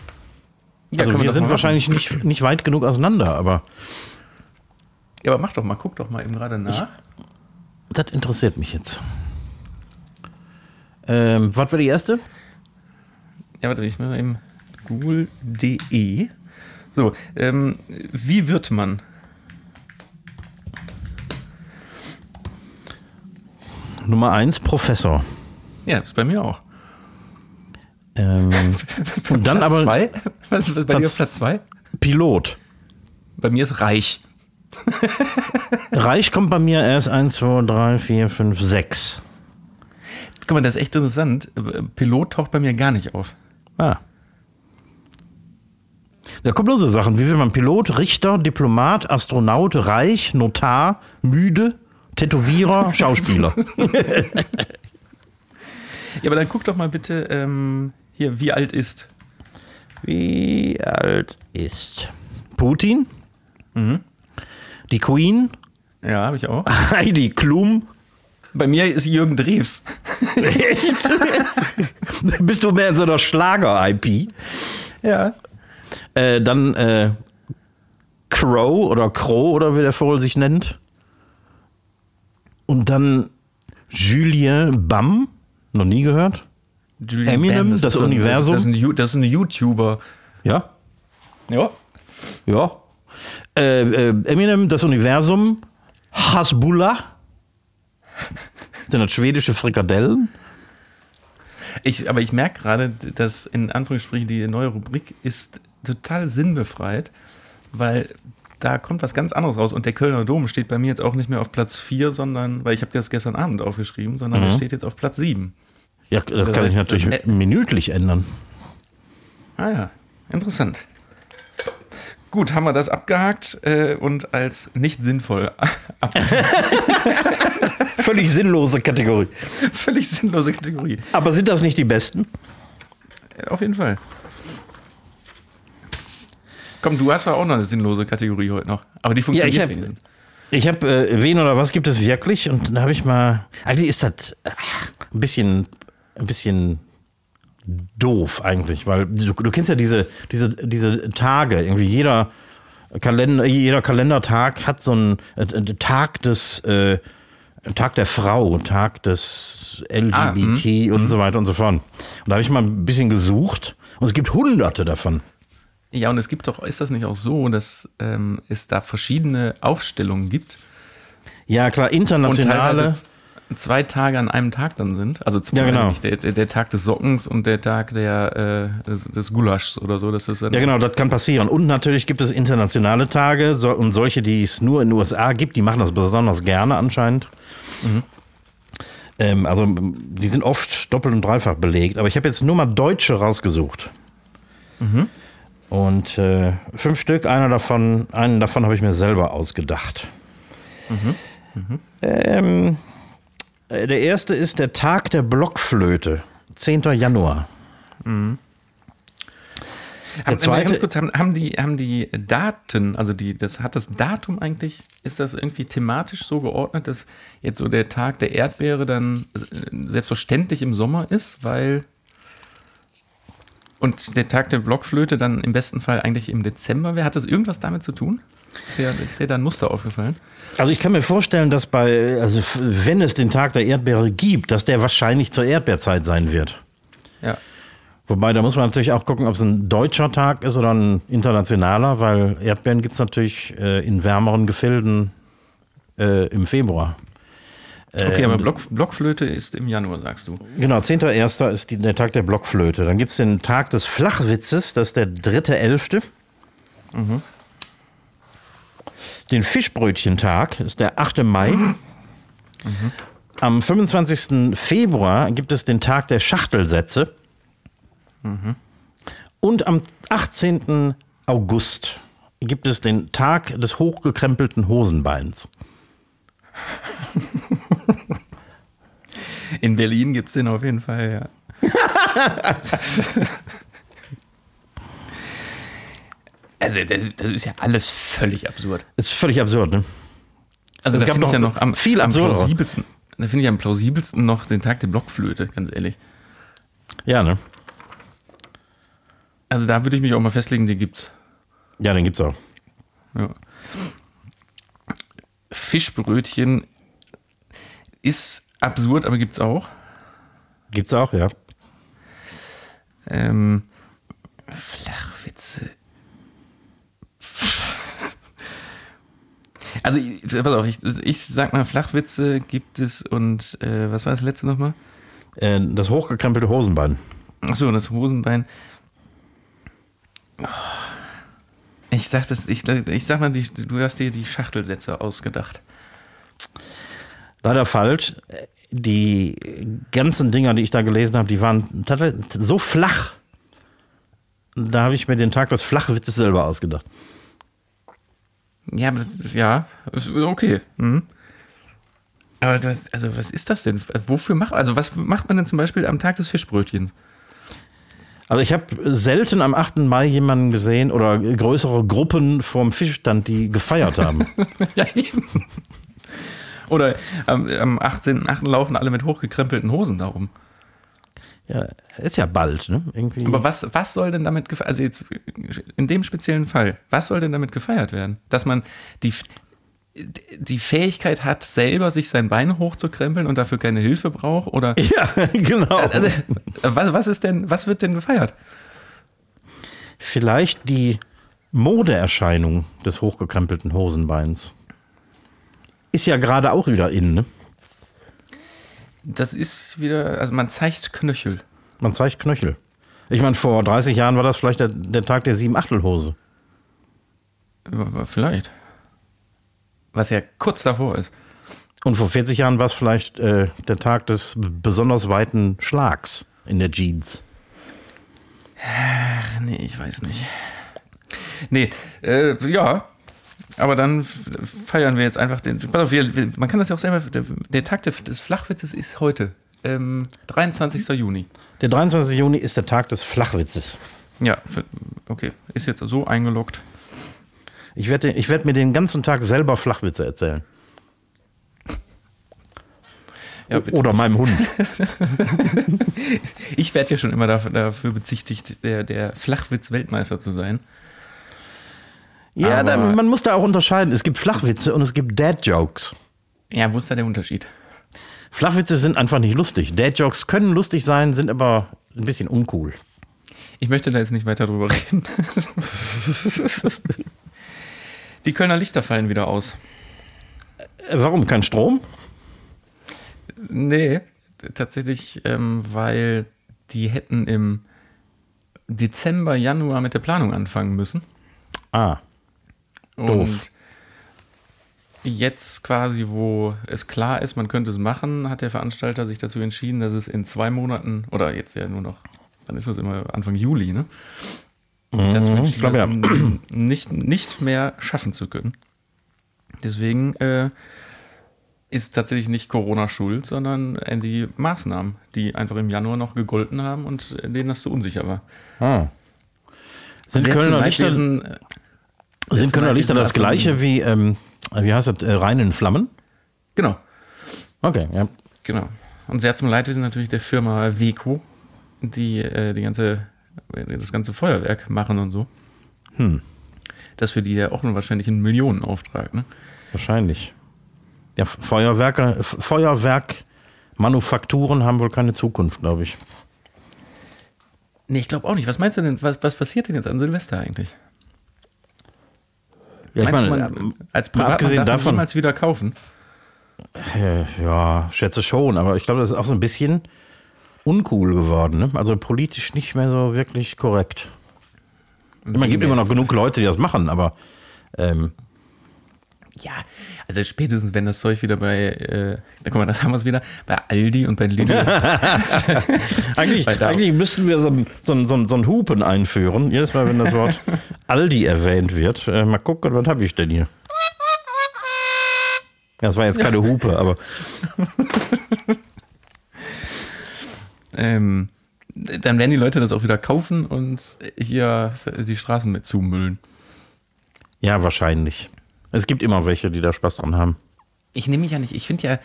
Ja, also wir sind mal wahrscheinlich nicht, nicht weit genug auseinander, aber Ja, aber mach doch mal, guck doch mal eben gerade nach. das interessiert mich jetzt. Ähm, was war die erste? Ja, warte, ich mache eben google.de. So, ähm, wie wird man? Nummer eins, Professor. Ja, ist bei mir auch. Ähm, und dann Platz aber zwei? Was ist bei dir Platz- auf Platz 2? Pilot. Bei mir ist reich. Reich kommt bei mir erst 1, 2, 3, 4, 5, 6. Guck mal, das ist echt interessant. Pilot taucht bei mir gar nicht auf. Ah. Da kommen so Sachen, wie will man Pilot, Richter, Diplomat, Astronaut, Reich, Notar, Müde, Tätowierer, Schauspieler. Ja, aber dann guck doch mal bitte ähm, hier, wie alt ist. Wie alt ist Putin? Die Queen? Ja, habe ich auch. Heidi Klum? Bei mir ist Jürgen Drews. Echt? Bist du mehr in so einer Schlager-IP? Ja. Äh, dann äh, Crow oder Crow oder wie der Vogel sich nennt. Und Julien Bam, noch nie gehört. Julian Eminem, das ein- Universum? Das ist, ein, das ist ein YouTuber. Ja, Ja. ja. Äh, äh, Eminem, das Universum, Hasbullah. Sind das schwedische Frikadellen? Ich, aber ich merke gerade, dass in Anführungsstrichen die neue Rubrik ist total sinnbefreit, weil da kommt was ganz anderes raus. Und der Kölner Dom steht bei mir jetzt auch nicht mehr auf Platz 4, sondern, weil ich habe das gestern Abend aufgeschrieben, sondern Mhm. er steht jetzt auf Platz 7. Ja, das, Das kann heißt, ich natürlich das- minütlich ändern. Ah ja, interessant. Gut, haben wir das abgehakt äh, und als nicht sinnvoll abgehakt. Völlig sinnlose Kategorie. Völlig sinnlose Kategorie. Aber sind das nicht die besten? Äh, Auf jeden Fall. Komm, du hast ja auch noch eine sinnlose Kategorie heute noch. Aber die funktioniert ich hab- wenigstens. Ich habe, äh, wen oder was gibt es wirklich? Und dann habe ich mal, eigentlich ist das äh, ein bisschen, ein bisschen doof eigentlich, weil du, du kennst ja diese, diese, diese Tage, irgendwie jeder Kalender, jeder Kalendertag hat so einen äh, äh, Tag des, äh, Tag der Frau, Tag des LGBT und so weiter und so fort. Und da habe ich mal ein bisschen gesucht und es gibt hunderte davon. Ja, und es gibt doch, ist das nicht auch so, dass ähm, es da verschiedene Aufstellungen gibt Ja, klar, internationale. zwei Tage an einem Tag dann sind? Also zwei, Ja, genau. der, der, Tag des Sockens und der Tag der, äh, des, des Gulaschs oder so. Das ist Ja, genau, das kann passieren. Und natürlich gibt es internationale Tage so, und solche, die es nur in den USA gibt, die machen das besonders gerne anscheinend. Ähm, also die sind oft doppelt und dreifach belegt. Aber ich habe jetzt nur mal Deutsche rausgesucht. Und äh, fünf Stück, einer davon, einen davon habe ich mir selber ausgedacht. Ähm, äh, der erste ist der Tag der Blockflöte, 10. Januar. Haben, zweite- ganz kurz, haben, haben, die, haben die Daten, also die, das hat das Datum eigentlich, ist das irgendwie thematisch so geordnet, dass jetzt so der Tag der Erdbeere dann äh, selbstverständlich im Sommer ist, weil und der Tag der Blockflöte dann im besten Fall eigentlich im Dezember wäre. Hat das irgendwas damit zu tun? Ist dir, ist dir da ein Muster aufgefallen? Also ich kann mir vorstellen, dass bei, also wenn es den Tag der Erdbeere gibt, dass der wahrscheinlich zur Erdbeerzeit sein wird. Ja. Wobei, da muss man natürlich auch gucken, ob es ein deutscher Tag ist oder ein internationaler, weil Erdbeeren gibt es natürlich äh, in wärmeren Gefilden äh, im Februar. Okay, aber Block, Blockflöte ist im Januar, sagst du. Genau, 10.1. ist die, der Tag der Blockflöte. Dann gibt es den Tag des Flachwitzes, das ist der 3.11. Den Fischbrötchentag ist der 8. Mai. Am 25. Februar gibt es den Tag der Schachtelsätze. Und am 18. August gibt es den Tag des hochgekrempelten Hosenbeins. In Berlin gibt es den auf jeden Fall, ja. also, das, das ist ja alles völlig absurd. Ist völlig absurd, ne? Also, Es da gab finde ich ja noch am, viel am plausibelsten. Da finde ich am plausibelsten noch den Tag der Blockflöte, ganz ehrlich. Ja, ne? Also, da würde ich mich auch mal festlegen, den gibt's. Ja, den gibt's auch. Ja. Fischbrötchen ist absurd, aber gibt's auch. Gibt's auch, ja. Ähm, Flachwitze. Also, ich- pass auf, ich, ich sag mal, Flachwitze gibt es und äh, was war das letzte nochmal? Äh, das hochgekrempelte Hosenbein. Achso, das Hosenbein. Ich sag das, ich, ich sag mal, du hast dir die Schachtelsätze ausgedacht. Leider falsch. Die ganzen Dinger, die ich da gelesen habe, die waren so flach. Da habe ich mir den Tag des Flachwitzes selber ausgedacht. Ja, ja, okay. Mhm. Aber was, also was ist das denn? Wofür macht, also was macht man denn zum Beispiel am Tag des Fischbrötchens? Also ich habe selten am 8. Mai jemanden gesehen oder größere Gruppen vorm Fischstand, die gefeiert haben. ja, eben. Oder am, am 18.8. laufen alle mit hochgekrempelten Hosen darum. Ja, ist ja bald, ne? Irgendwie. Aber was, was soll denn damit gefeiert Also jetzt in dem speziellen Fall, was soll denn damit gefeiert werden? Dass man die, die Fähigkeit hat, selber sich sein Bein hochzukrempeln und dafür keine Hilfe braucht? Oder ja, genau. also, was, was ist denn, was wird denn gefeiert? Vielleicht die Modeerscheinung des hochgekrempelten Hosenbeins. Ist ja gerade auch wieder in, ne? Das ist wieder, also man zeigt Knöchel. Man zeigt Knöchel. Ich meine, vor 30 Jahren war das vielleicht der, der Tag der Sieben-Achtel-Hose. Vielleicht. Was ja kurz davor ist. Und vor 40 Jahren war es vielleicht äh, der Tag des besonders weiten Schlags in der Jeans. Ach, nee, ich weiß nicht. Nee, äh, ja, aber dann feiern wir jetzt einfach den. Pass auf, wir, man kann das ja auch selber. Der, der Tag des Flachwitzes ist heute, ähm, 23. Juni. Der 23. Juni ist der Tag des Flachwitzes. Ja, okay, ist jetzt so eingeloggt. Ich werde ich werd mir den ganzen Tag selber Flachwitze erzählen. Ja, Oder meinem Hund. ich werde ja schon immer dafür, dafür bezichtigt, der, der Flachwitz-Weltmeister zu sein. Ja, da, man muss da auch unterscheiden. Es gibt Flachwitze und es gibt Dad-Jokes. Ja, wo ist da der Unterschied? Flachwitze sind einfach nicht lustig. Dad-Jokes können lustig sein, sind aber ein bisschen uncool. Ich möchte da jetzt nicht weiter drüber reden. Die Kölner Lichter fallen wieder aus. Äh, Warum? Kein Strom? Nee, tatsächlich, ähm, weil die hätten im Dezember, Januar mit der Planung anfangen müssen. Ah. Doof. Und jetzt quasi, wo es klar ist, man könnte es machen, hat der Veranstalter sich dazu entschieden, dass es in zwei Monaten, oder jetzt ja nur noch, dann ist das immer Anfang Juli, ne? Dazu Mhm, entschieden, glaube, das ja. nicht, nicht mehr schaffen zu können. Deswegen äh, ist tatsächlich nicht Corona schuld, sondern äh, die Maßnahmen, die einfach im Januar noch gegolten haben und äh, denen das zu unsicher war. Ah. Sind Sehr Kölner zum Lichter, Sind Lichter das gleiche wie, ähm, wie heißt das, äh, Rhein in Flammen? Genau, Okay, ja. genau. Und sehr zum Leidwesen natürlich der Firma Weco, die äh, die ganze, äh, das ganze Feuerwerk machen und so. Hm. Das für die ja auch nur wahrscheinlich ein Millionenauftrag, ne? Wahrscheinlich. Ja, Feuerwerke, Feuerwerkmanufakturen haben wohl keine Zukunft, glaube ich. Nee, ich glaube auch nicht. Was meinst du denn, was, was passiert denn jetzt an Silvester eigentlich? Ja, ich Meinst meine, du, man, äh, als Privatmann darf man wieder kaufen? äh, ja, schätze schon, aber ich glaube, das ist auch so ein bisschen uncool geworden. Ne? Also politisch nicht mehr so wirklich korrekt. Man gibt immer noch genug Leute, die das machen, aber ähm, Ja, also spätestens, wenn das Zeug wieder bei, äh, da guck mal, das haben wir es wieder, bei Aldi und bei Lidl. eigentlich, eigentlich müssten wir so ein, so, ein, so, ein, so ein Hupen einführen. Jedes Mal, wenn das Wort Aldi erwähnt wird. Äh, mal gucken, was habe ich denn hier? Das war jetzt keine Hupe, aber ähm, dann werden die Leute das auch wieder kaufen und hier die Straßen mit zumüllen. ja, wahrscheinlich. Es gibt immer welche, die da Spaß dran haben. Ich nehme mich ja nicht, ich finde ja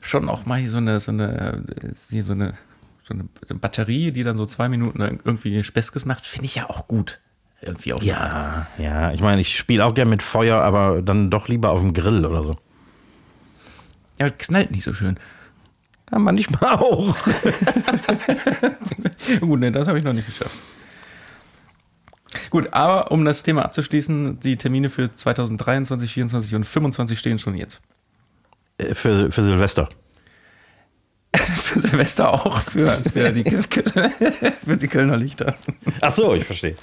schon auch mal so eine, so eine, so eine, so eine Batterie, die dann so zwei Minuten irgendwie Speskes macht, finde ich ja auch gut. Irgendwie auch. Ja, ja. Ich meine, ich spiele auch gern mit Feuer, aber dann doch lieber auf dem Grill oder so. Ja, knallt nicht so schön. Ja, manchmal auch. Gut, ne, das habe ich noch nicht geschafft. Gut, aber um das Thema abzuschließen, die Termine für 2023, 24 und 25 stehen schon jetzt. Äh, Für, für Silvester. Für Silvester auch, für, für, die, für die Kölner Lichter. Ach so, ich verstehe.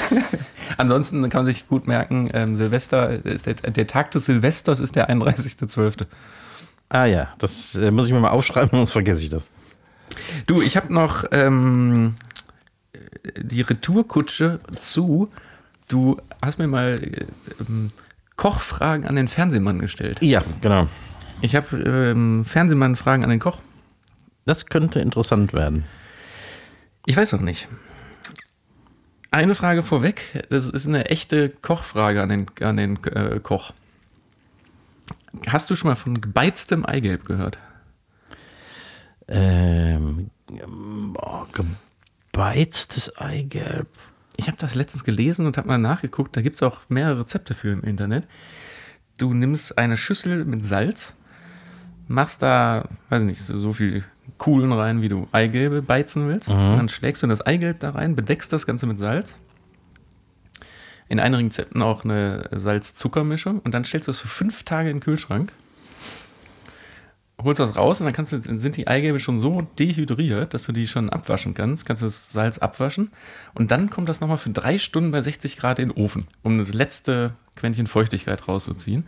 Ansonsten kann man sich gut merken, ähm, Silvester ist der, der Tag des Silvesters ist der 31.12. Ah ja, das äh, muss ich mir mal aufschreiben, sonst vergesse ich das. Du, ich habe noch ähm, die Retourkutsche zu. Du hast mir mal äh, ähm, Kochfragen an den Fernsehmann gestellt. Ja, genau. Ich habe ähm, Fernsehmann-Fragen an den Koch. Das könnte interessant werden. Ich weiß noch nicht. Eine Frage vorweg. Das ist eine echte Kochfrage an den, an den äh, Koch. Hast du schon mal von gebeiztem Eigelb gehört? Ähm, gebeiztes Eigelb. Ich habe das letztens gelesen und habe mal nachgeguckt. Da gibt es auch mehrere Rezepte für im Internet. Du nimmst eine Schüssel mit Salz, machst da, weiß nicht, so, so viel Kuhlen rein, wie du Eigelbe beizen willst. Und dann schlägst du das Eigelb da rein, bedeckst das Ganze mit Salz. In einigen Rezepten auch eine Salz-Zucker-Mischung. Und dann stellst du es für fünf Tage in den Kühlschrank. Holst das raus und dann kannst du, sind die Eigelbe schon so dehydriert, dass du die schon abwaschen kannst. Kannst das Salz abwaschen. Und dann kommt das nochmal für drei Stunden bei 60 Grad in den Ofen, um das letzte Quäntchen Feuchtigkeit rauszuziehen.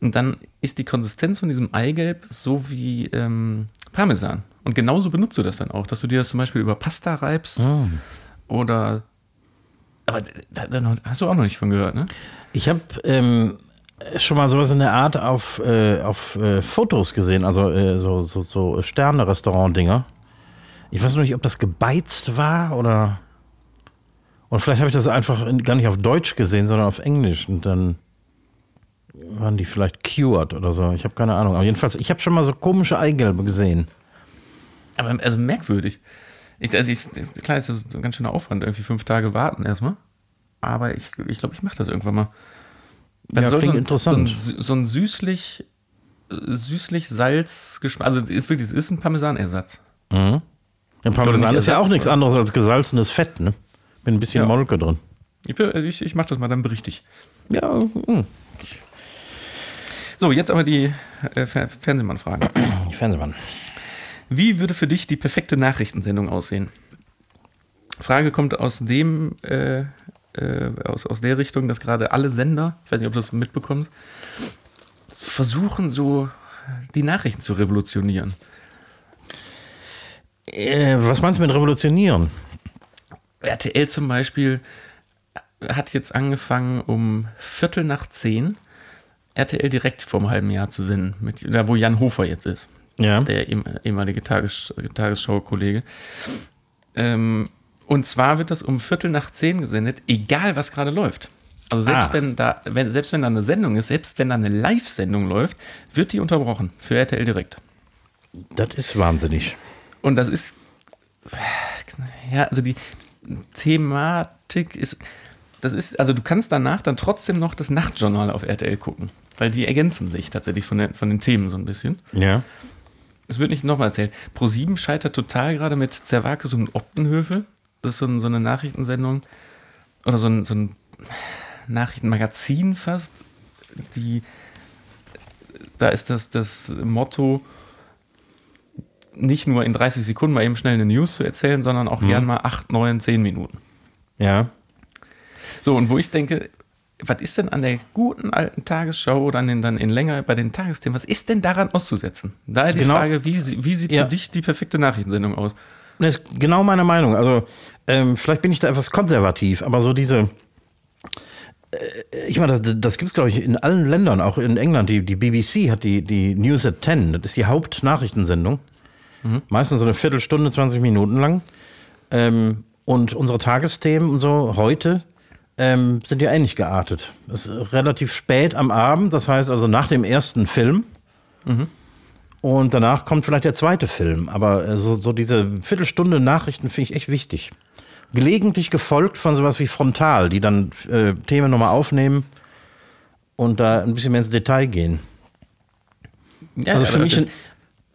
Und dann ist die Konsistenz von diesem Eigelb so wie ähm, Parmesan. Und genauso benutzt du das dann auch, dass du dir das zum Beispiel über Pasta reibst Oh. oder. Aber da, da hast du auch noch nicht von gehört, ne? Ich habe ähm, schon mal sowas in der Art auf, äh, auf äh, Fotos gesehen, also äh, so, so, so Sterne-Restaurant-Dinger. Ich weiß noch nicht, ob das gebeizt war oder. Und vielleicht habe ich das einfach in, gar nicht auf Deutsch gesehen, sondern auf Englisch. Und dann waren die vielleicht cured oder so. Ich habe keine Ahnung. Aber jedenfalls, ich habe schon mal so komische Eigelbe gesehen. Aber also merkwürdig. Ich, also ich, klar ist das ein ganz schöner Aufwand, irgendwie fünf Tage warten erstmal. Aber ich glaube, ich, glaub, ich mache das irgendwann mal. Das Ja, soll klingt so ein, interessant. So ein, so ein süßlich, süßlich Salz. Also es ist wirklich, es ist ein Parmesanersatz. Mhm. Der Parmesan ist ja auch nichts anderes als gesalzenes Fett, ne? Mit ein bisschen Ja. Molke drin. Ich, also ich, ich mache das mal, dann berichte ich. Ja, mh. So, jetzt aber die äh, Fer Fernsehmann-Fragen. Fernsehmann. Wie würde für dich die perfekte Nachrichtensendung aussehen? Frage kommt aus dem, äh, äh, aus, aus der Richtung, dass gerade alle Sender, ich weiß nicht, ob du das mitbekommst, versuchen so die Nachrichten zu revolutionieren. Äh, was meinst du mit revolutionieren? RTL zum Beispiel hat jetzt angefangen, um Viertel nach zehn RTL direkt vor einem halben Jahr zu senden, mit, da wo Jan Hofer jetzt ist. Ja. der ehemalige Tages Tagesschau-Kollege. Ähm, und zwar wird das um Viertel nach zehn gesendet, egal was gerade läuft. Also selbst Ah. wenn da, wenn, selbst wenn da eine Sendung ist, selbst wenn da eine Live-Sendung läuft, wird die unterbrochen für RTL direkt. Das ist wahnsinnig. Und das ist, ja, also die Thematik ist, das ist, also du kannst danach dann trotzdem noch das Nachtjournal auf RTL gucken, weil die ergänzen sich tatsächlich von, den, von den Themen so ein bisschen. Ja. Es wird nicht nochmal erzählt. Pro7 scheitert total gerade mit Zerwakis und Optenhöfe. Das ist so, ein, so eine Nachrichtensendung oder so ein, so ein Nachrichtenmagazin fast. Die, da ist das, das Motto, nicht nur in 30 Sekunden mal eben schnell eine News zu erzählen, sondern auch gern mal 8, 9, 10 Minuten. Ja. So, und wo ich denke, was ist denn an der guten alten Tagesschau oder an den, dann in länger bei den Tagesthemen, was ist denn daran auszusetzen? Daher die Genau. Frage, wie, wie sieht Ja. für dich die perfekte Nachrichtensendung aus? Das ist genau meine Meinung. Also, ähm, vielleicht bin ich da etwas konservativ, aber so diese. Äh, ich meine, das, das gibt es, glaube ich, in allen Ländern, auch in England. Die, die BBC hat die, die News at 10, das ist die Hauptnachrichtensendung. Meistens so eine Viertelstunde, 20 Minuten lang. Ähm, und unsere Tagesthemen und so heute ähm, sind ja ähnlich geartet. Das ist relativ spät am Abend, das heißt also nach dem ersten Film. Und danach kommt vielleicht der zweite Film. Aber äh, so, so diese Viertelstunde Nachrichten finde ich echt wichtig. Gelegentlich gefolgt von sowas wie Frontal, die dann äh, Themen nochmal aufnehmen und da ein bisschen mehr ins Detail gehen. Ja, Also für mich, ein,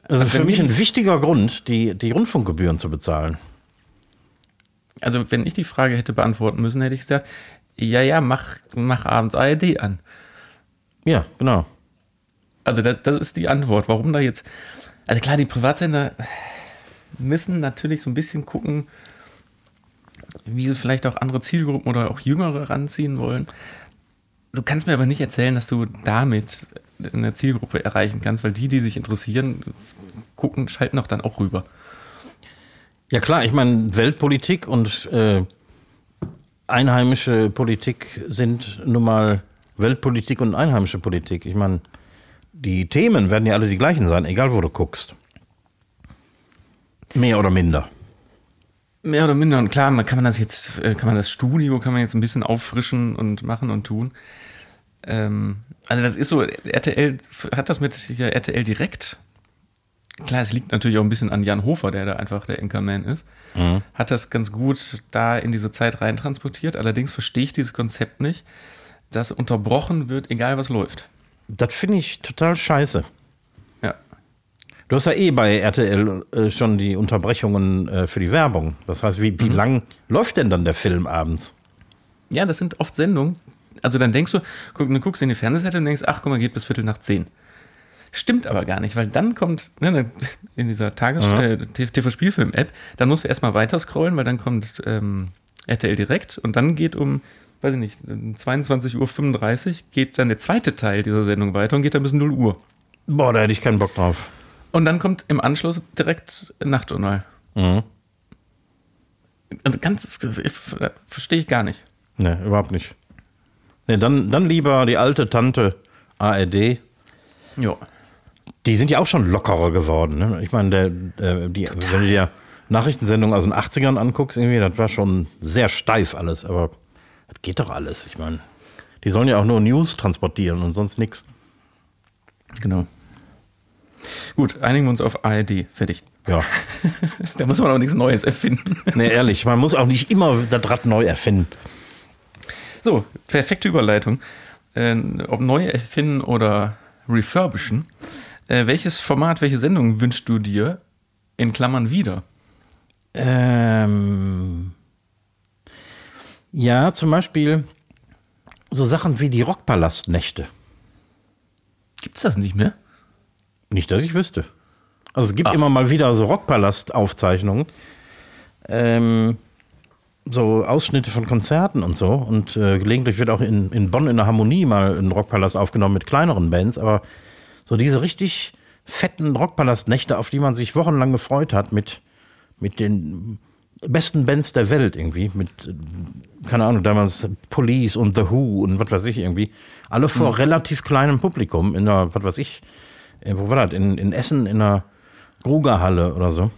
also für mich ein wichtiger Grund, die, die Rundfunkgebühren zu bezahlen. also wenn ich die Frage hätte beantworten müssen, hätte ich gesagt, ja, ja, mach, mach abends ARD an. Ja, genau. Also das, das ist die Antwort. Warum da jetzt? Also klar, die Privatsender müssen natürlich so ein bisschen gucken, wie sie vielleicht auch andere Zielgruppen oder auch Jüngere ranziehen wollen. du kannst mir aber nicht erzählen, dass du damit eine Zielgruppe erreichen kannst, weil die, die sich interessieren, gucken, schalten auch dann auch rüber. Ja klar, ich meine, Weltpolitik und äh, einheimische Politik sind nun mal Weltpolitik und einheimische Politik. Ich meine, die Themen werden ja alle die gleichen sein, egal wo du guckst. Mehr oder minder. Mehr oder minder. Und klar, man kann man das jetzt, äh, kann man das Studio, kann man jetzt ein bisschen auffrischen und machen und tun. Ähm, also das ist so, RTL hat das mit ja, RTL direkt. Klar, es liegt natürlich auch ein bisschen an Jan Hofer, der da einfach der Anchorman ist. Mhm. Hat das ganz gut da in diese Zeit reintransportiert. Allerdings verstehe ich dieses Konzept nicht, dass unterbrochen wird, egal was läuft. Das finde ich total scheiße. Ja. Du hast ja eh bei RTL äh, schon die Unterbrechungen äh, für die Werbung. Das heißt, wie, wie mhm. lang läuft denn dann der Film abends? Ja, das sind oft Sendungen. Also dann denkst du, guck, du guckst in die Fernsehseite und denkst, ach guck mal, geht bis Viertel nach zehn. Stimmt aber gar nicht, weil dann kommt ne, in dieser Tages mhm. äh, TV-Spielfilm-App, dann musst du erstmal weiter scrollen, weil dann kommt ähm, RTL direkt und dann geht um weiß ich nicht, 22.35 Uhr geht dann der zweite Teil dieser Sendung weiter und geht dann bis 0 Uhr. Boah, da hätte ich keinen Bock drauf. Und dann kommt im Anschluss direkt Nachtjournal. Mhm. Also ganz, verstehe ich gar nicht. Ne, überhaupt nicht. Ne, dann, dann lieber die alte Tante ARD. Ja. Die sind ja auch schon lockerer geworden. Ne? Ich meine, der, äh, die, wenn du dir Nachrichtensendungen aus den 80ern anguckst, irgendwie, das war schon sehr steif alles, aber das geht doch alles. Ich meine, die sollen ja auch nur News transportieren und sonst nichts. Genau. Gut, einigen wir uns auf ARD. Fertig. Ja. da muss man auch nichts Neues erfinden. nee, ehrlich, man muss auch nicht immer das Rad neu erfinden. So, perfekte Überleitung. Äh, ob neu erfinden oder refurbischen. Äh, welches Format, welche Sendung wünschst du dir in Klammern wieder? Ähm, ja, zum Beispiel so Sachen wie die Rockpalastnächte. Gibt es das nicht mehr? Nicht, dass ich wüsste. Also es gibt Ach. immer mal wieder so Rockpalast-Aufzeichnungen. Ähm, so Ausschnitte von Konzerten und so. Und äh, gelegentlich wird auch in, in Bonn in der Harmonie mal ein Rockpalast aufgenommen mit kleineren Bands. Aber so diese richtig fetten Rockpalast-Nächte, auf die man sich wochenlang gefreut hat, mit, mit den besten Bands der Welt irgendwie, mit, keine Ahnung, damals Police und The Who und was weiß ich irgendwie, alle vor mhm. relativ kleinem Publikum in einer, was weiß ich, äh, wo war das, in, in Essen in einer Grugerhalle oder so.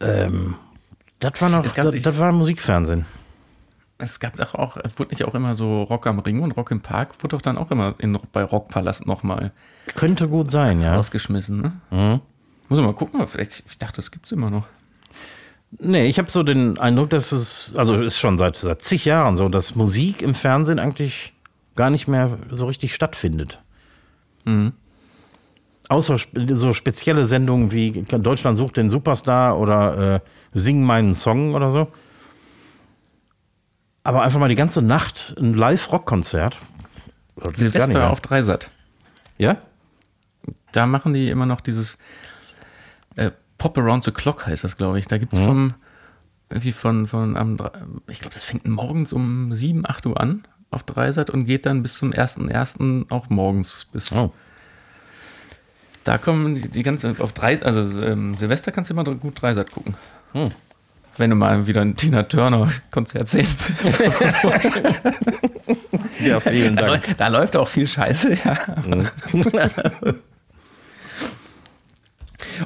Ähm, das war noch, das, das war Musikfernsehen. Es gab doch auch, wurde nicht auch immer so Rock am Ring und Rock im Park, wurde doch dann auch immer in, bei Rockpalast nochmal. Könnte gut sein, ja. Rausgeschmissen, ne? Mhm. Muss ich mal gucken, vielleicht, ich dachte, das gibt es immer noch. Nee, ich habe so den Eindruck, dass es, also ist schon seit, seit zig Jahren so, dass Musik im Fernsehen eigentlich gar nicht mehr so richtig stattfindet. Mhm. Außer so spezielle Sendungen wie Deutschland sucht den Superstar oder äh, Sing meinen Song oder so. Aber einfach mal die ganze Nacht ein Live-Rock-Konzert. Silvester auf Dreisat. Ja? Da machen die immer noch dieses äh, Pop Around the Clock heißt das, glaube ich. Da gibt es mhm. vom, irgendwie von, von am, ich glaube, das fängt morgens um 7, 8 Uhr an auf Dreisat und geht dann bis zum 1.1. auch morgens bis. Oh. Da kommen die, die ganze, auf drei, also ähm, Silvester kannst du immer gut Dreisat gucken. Hm. Wenn du mal wieder ein Tina Turner Konzert sehen willst. ja, vielen Dank. Da, da, läuft auch viel Scheiße, ja. Mhm.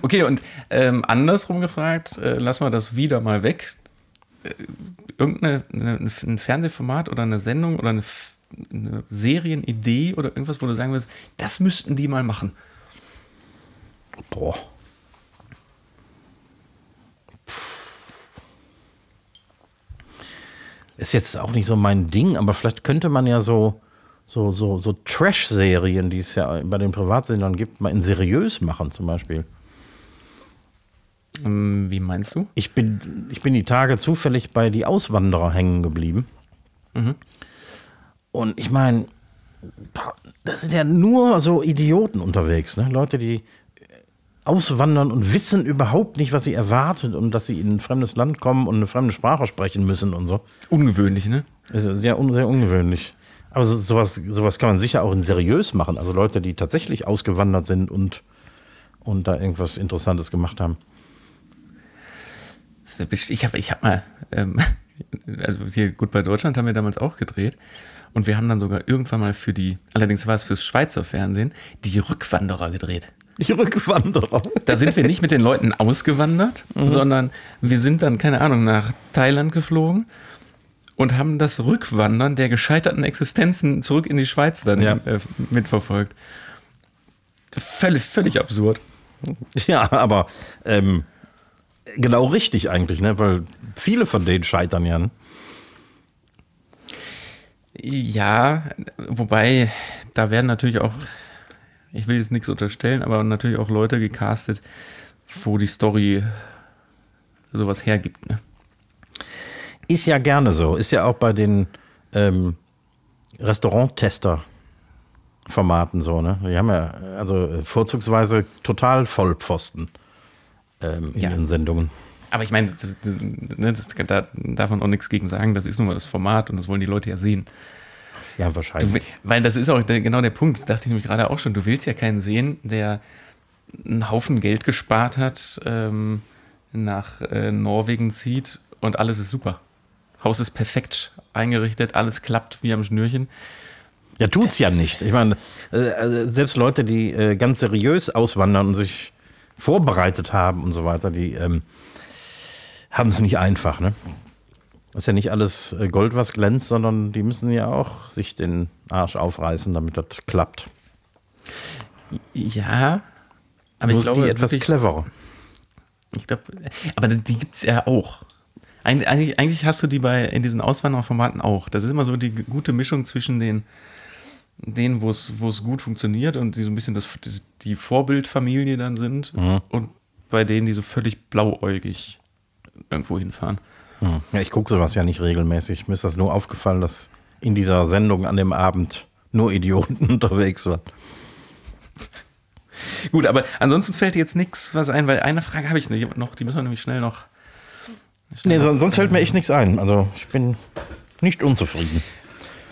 Okay, und ähm, andersrum gefragt, äh, lassen wir das wieder mal weg. Äh, irgendein ein Fernsehformat oder eine Sendung oder eine, eine Serienidee oder irgendwas, wo du sagen würdest, das müssten die mal machen. Boah. Ist jetzt auch nicht so mein Ding, aber vielleicht könnte man ja so, so, so, so Trash-Serien, die es ja bei den Privatsendern gibt, mal in seriös machen, zum Beispiel. Ähm, wie meinst du? Ich bin, ich bin die Tage zufällig bei Die Auswanderer hängen geblieben. Mhm. Und ich meine, das sind ja nur so Idioten unterwegs, ne? Leute, die auswandern und wissen überhaupt nicht, was sie erwartet und dass sie in ein fremdes Land kommen und eine fremde Sprache sprechen müssen und so. Ungewöhnlich, ne? Das ist sehr, sehr ungewöhnlich. Aber so- sowas, sowas kann man sicher auch in seriös machen. Also Leute, die tatsächlich ausgewandert sind und, und da irgendwas Interessantes gemacht haben. Ich habe ich hab mal, ähm, also hier gut bei Deutschland haben wir damals auch gedreht. Und wir haben dann sogar irgendwann mal für die, allerdings war es fürs Schweizer Fernsehen, die Rückwanderer gedreht. Die Rückwanderer. Da sind wir nicht mit den Leuten ausgewandert, sondern wir sind dann, keine Ahnung, nach Thailand geflogen und haben das Rückwandern der gescheiterten Existenzen zurück in die Schweiz dann Ja. äh, mitverfolgt. Völlig, völlig absurd. Ja, aber ähm, genau richtig eigentlich, ne? Weil viele von denen scheitern ja. Ne? Ja, wobei, da werden natürlich auch, ich will jetzt nichts unterstellen, aber natürlich auch Leute gecastet, wo die Story sowas hergibt. Ne? Ist ja gerne so. Ist ja auch bei den ähm, Restaurant-Tester-Formaten so, ne? Die haben ja also äh, vorzugsweise total Vollpfosten ähm, in Ja. ihren Sendungen. Aber ich meine, das, das, ne, das, da darf man auch nichts gegen sagen, das ist nun mal das Format und das wollen die Leute ja sehen. Ja, Du, wahrscheinlich. will- weil das ist auch der, genau der Punkt, das dachte ich nämlich gerade auch schon. Du willst ja keinen sehen, der einen Haufen Geld gespart hat, ähm, nach äh, Norwegen zieht und alles ist super. Haus ist perfekt eingerichtet, alles klappt wie am Schnürchen. Ja, tut's ja nicht. Ich meine, äh, äh, selbst Leute, die äh, ganz seriös auswandern und sich vorbereitet haben und so weiter, die ähm, haben es nicht einfach, ne? Das ist ja nicht alles äh, Gold, was glänzt, sondern die müssen ja auch sich den Arsch aufreißen, damit das klappt. Ja, aber Nur ich glaube, die etwas wirklich- cleverer. Ich glaube, aber die gibt's ja auch. Eig- Eigentlich, eigentlich hast du die bei in diesen Auswandererformaten auch. Das ist immer so die gute Mischung zwischen den, denen, wo es wo es gut funktioniert und die so ein bisschen das, die Vorbildfamilie dann sind und bei denen, die so völlig blauäugig irgendwo hinfahren. Hm. Ja, ich gucke sowas ja nicht regelmäßig. Mir ist das nur aufgefallen, dass in dieser Sendung an dem Abend nur Idioten unterwegs waren. Gut, aber ansonsten fällt jetzt nichts was ein, weil eine Frage habe ich noch, die müssen wir nämlich schnell noch. Nee, son- sonst fällt mir echt nichts ein. Also ich bin nicht unzufrieden.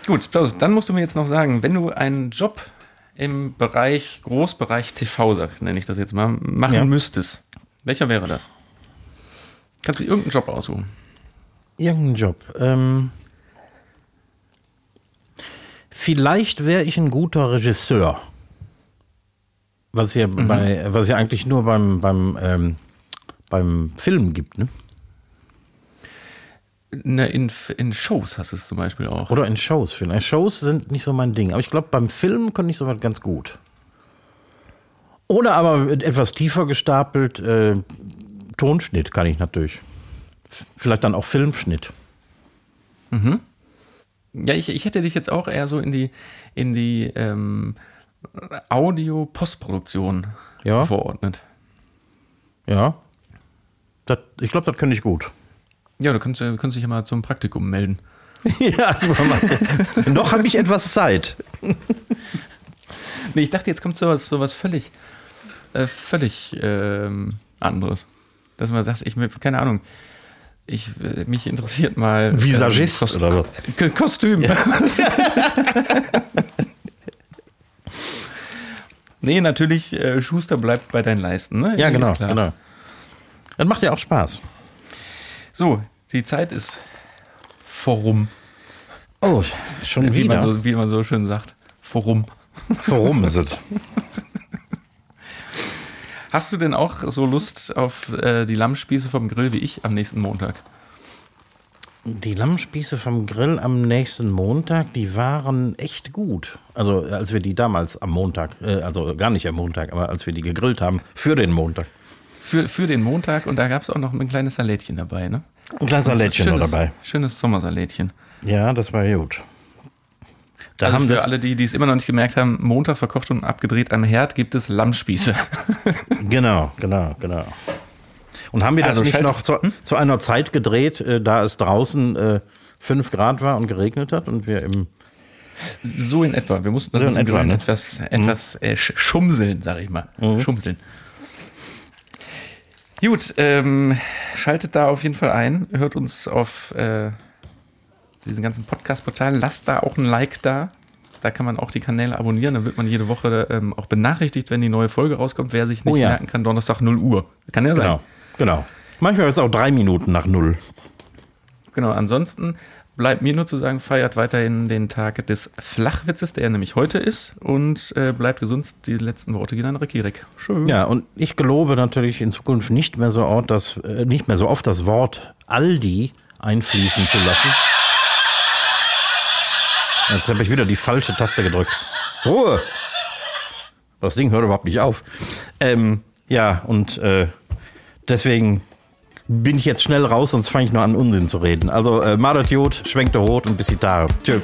Gut, Klaus, dann musst du mir jetzt noch sagen, wenn du einen Job im Bereich, Großbereich TV, sag, nenne ich das jetzt mal, machen Ja. müsstest, welcher wäre das? Kannst du irgendeinen Job aussuchen? Irgendein Job. Ähm, vielleicht wäre ich ein guter Regisseur. Was es ja, bei, was ja eigentlich nur beim, beim, ähm, beim Film gibt, ne? Ne, in, in Shows hast du es zum Beispiel auch. Oder in Shows vielleicht. Shows sind nicht so mein Ding. Aber ich glaube, beim Film könnte ich sowas ganz gut. Oder aber etwas tiefer gestapelt, äh, Tonschnitt kann ich natürlich. F- Vielleicht dann auch Filmschnitt. Ja, ich, ich hätte dich jetzt auch eher so in die, in die ähm, Audio-Postproduktion Ja. verordnet. Ja. Das, ich glaube, das könnte ich gut. Ja, du kannst, du kannst dich ja mal zum Praktikum melden. ja, noch habe ich etwas Zeit. Nee, ich dachte, jetzt kommt sowas, sowas völlig, äh, völlig ähm, anderes. Dass man sagt, ich keine Ahnung, ich, äh, mich interessiert mal. Visagist ähm, Kost- oder was? Kostüm. nee, natürlich, äh, Schuster bleibt bei deinen Leisten, ne? Ja, genau, klar. genau. Das macht ja auch Spaß. So, die Zeit ist vorum, Oh, schon wie man, wieder. so, wie man so schön sagt. Vorum. Warum ist es? Hast du denn auch so Lust auf äh, die Lammspieße vom Grill wie ich am nächsten Montag? Die Lammspieße vom Grill am nächsten Montag, die waren echt gut. Also als wir die damals am Montag, äh, also gar nicht am Montag, aber als wir die gegrillt haben für den Montag. Für, für den Montag und da gab es auch noch ein kleines Salätchen dabei, ne? Ein kleines Salätchen noch schönes, dabei. Schönes Sommersalätchen. Ja, das war gut. Da also haben für alle, die die es immer noch nicht gemerkt haben, Montag verkocht und abgedreht am Herd gibt es Lammspieße. Genau, genau, genau. Und haben wir das Also nicht noch zu, zu einer Zeit gedreht, äh, da es draußen äh, 5 Grad war und geregnet hat und wir im so in etwa. Wir mussten das So in dem etwa, ne? etwas, etwas äh, sch- schumseln, sag ich mal. Schumseln. Gut, ähm, schaltet da auf jeden Fall ein. Hört uns auf äh, diesen ganzen Podcast-Portalen. Lasst da auch ein Like da. Da kann man auch die Kanäle abonnieren. Dann wird man jede Woche ähm, auch benachrichtigt, wenn die neue Folge rauskommt. Wer sich nicht Oh ja. merken kann, Donnerstag 0 Uhr. Kann ja sein. Genau, genau. Manchmal ist es auch drei Minuten nach null. Genau, ansonsten bleibt mir nur zu sagen, feiert weiterhin den Tag des Flachwitzes, der nämlich heute ist. Und äh, bleibt gesund. Die letzten Worte gehen an Rekirek. Schön. Ja, und ich gelobe natürlich in Zukunft nicht mehr so oft das, äh, nicht mehr so oft das Wort Aldi einfließen zu lassen. Jetzt habe ich wieder die falsche Taste gedrückt. Ruhe! Das Ding hört überhaupt nicht auf. Ähm, ja, und äh, deswegen bin ich jetzt schnell raus, sonst fange ich noch an Unsinn zu reden. Also äh, Madert Jod, schwenkt der Rot und bis die Tage. Tschö.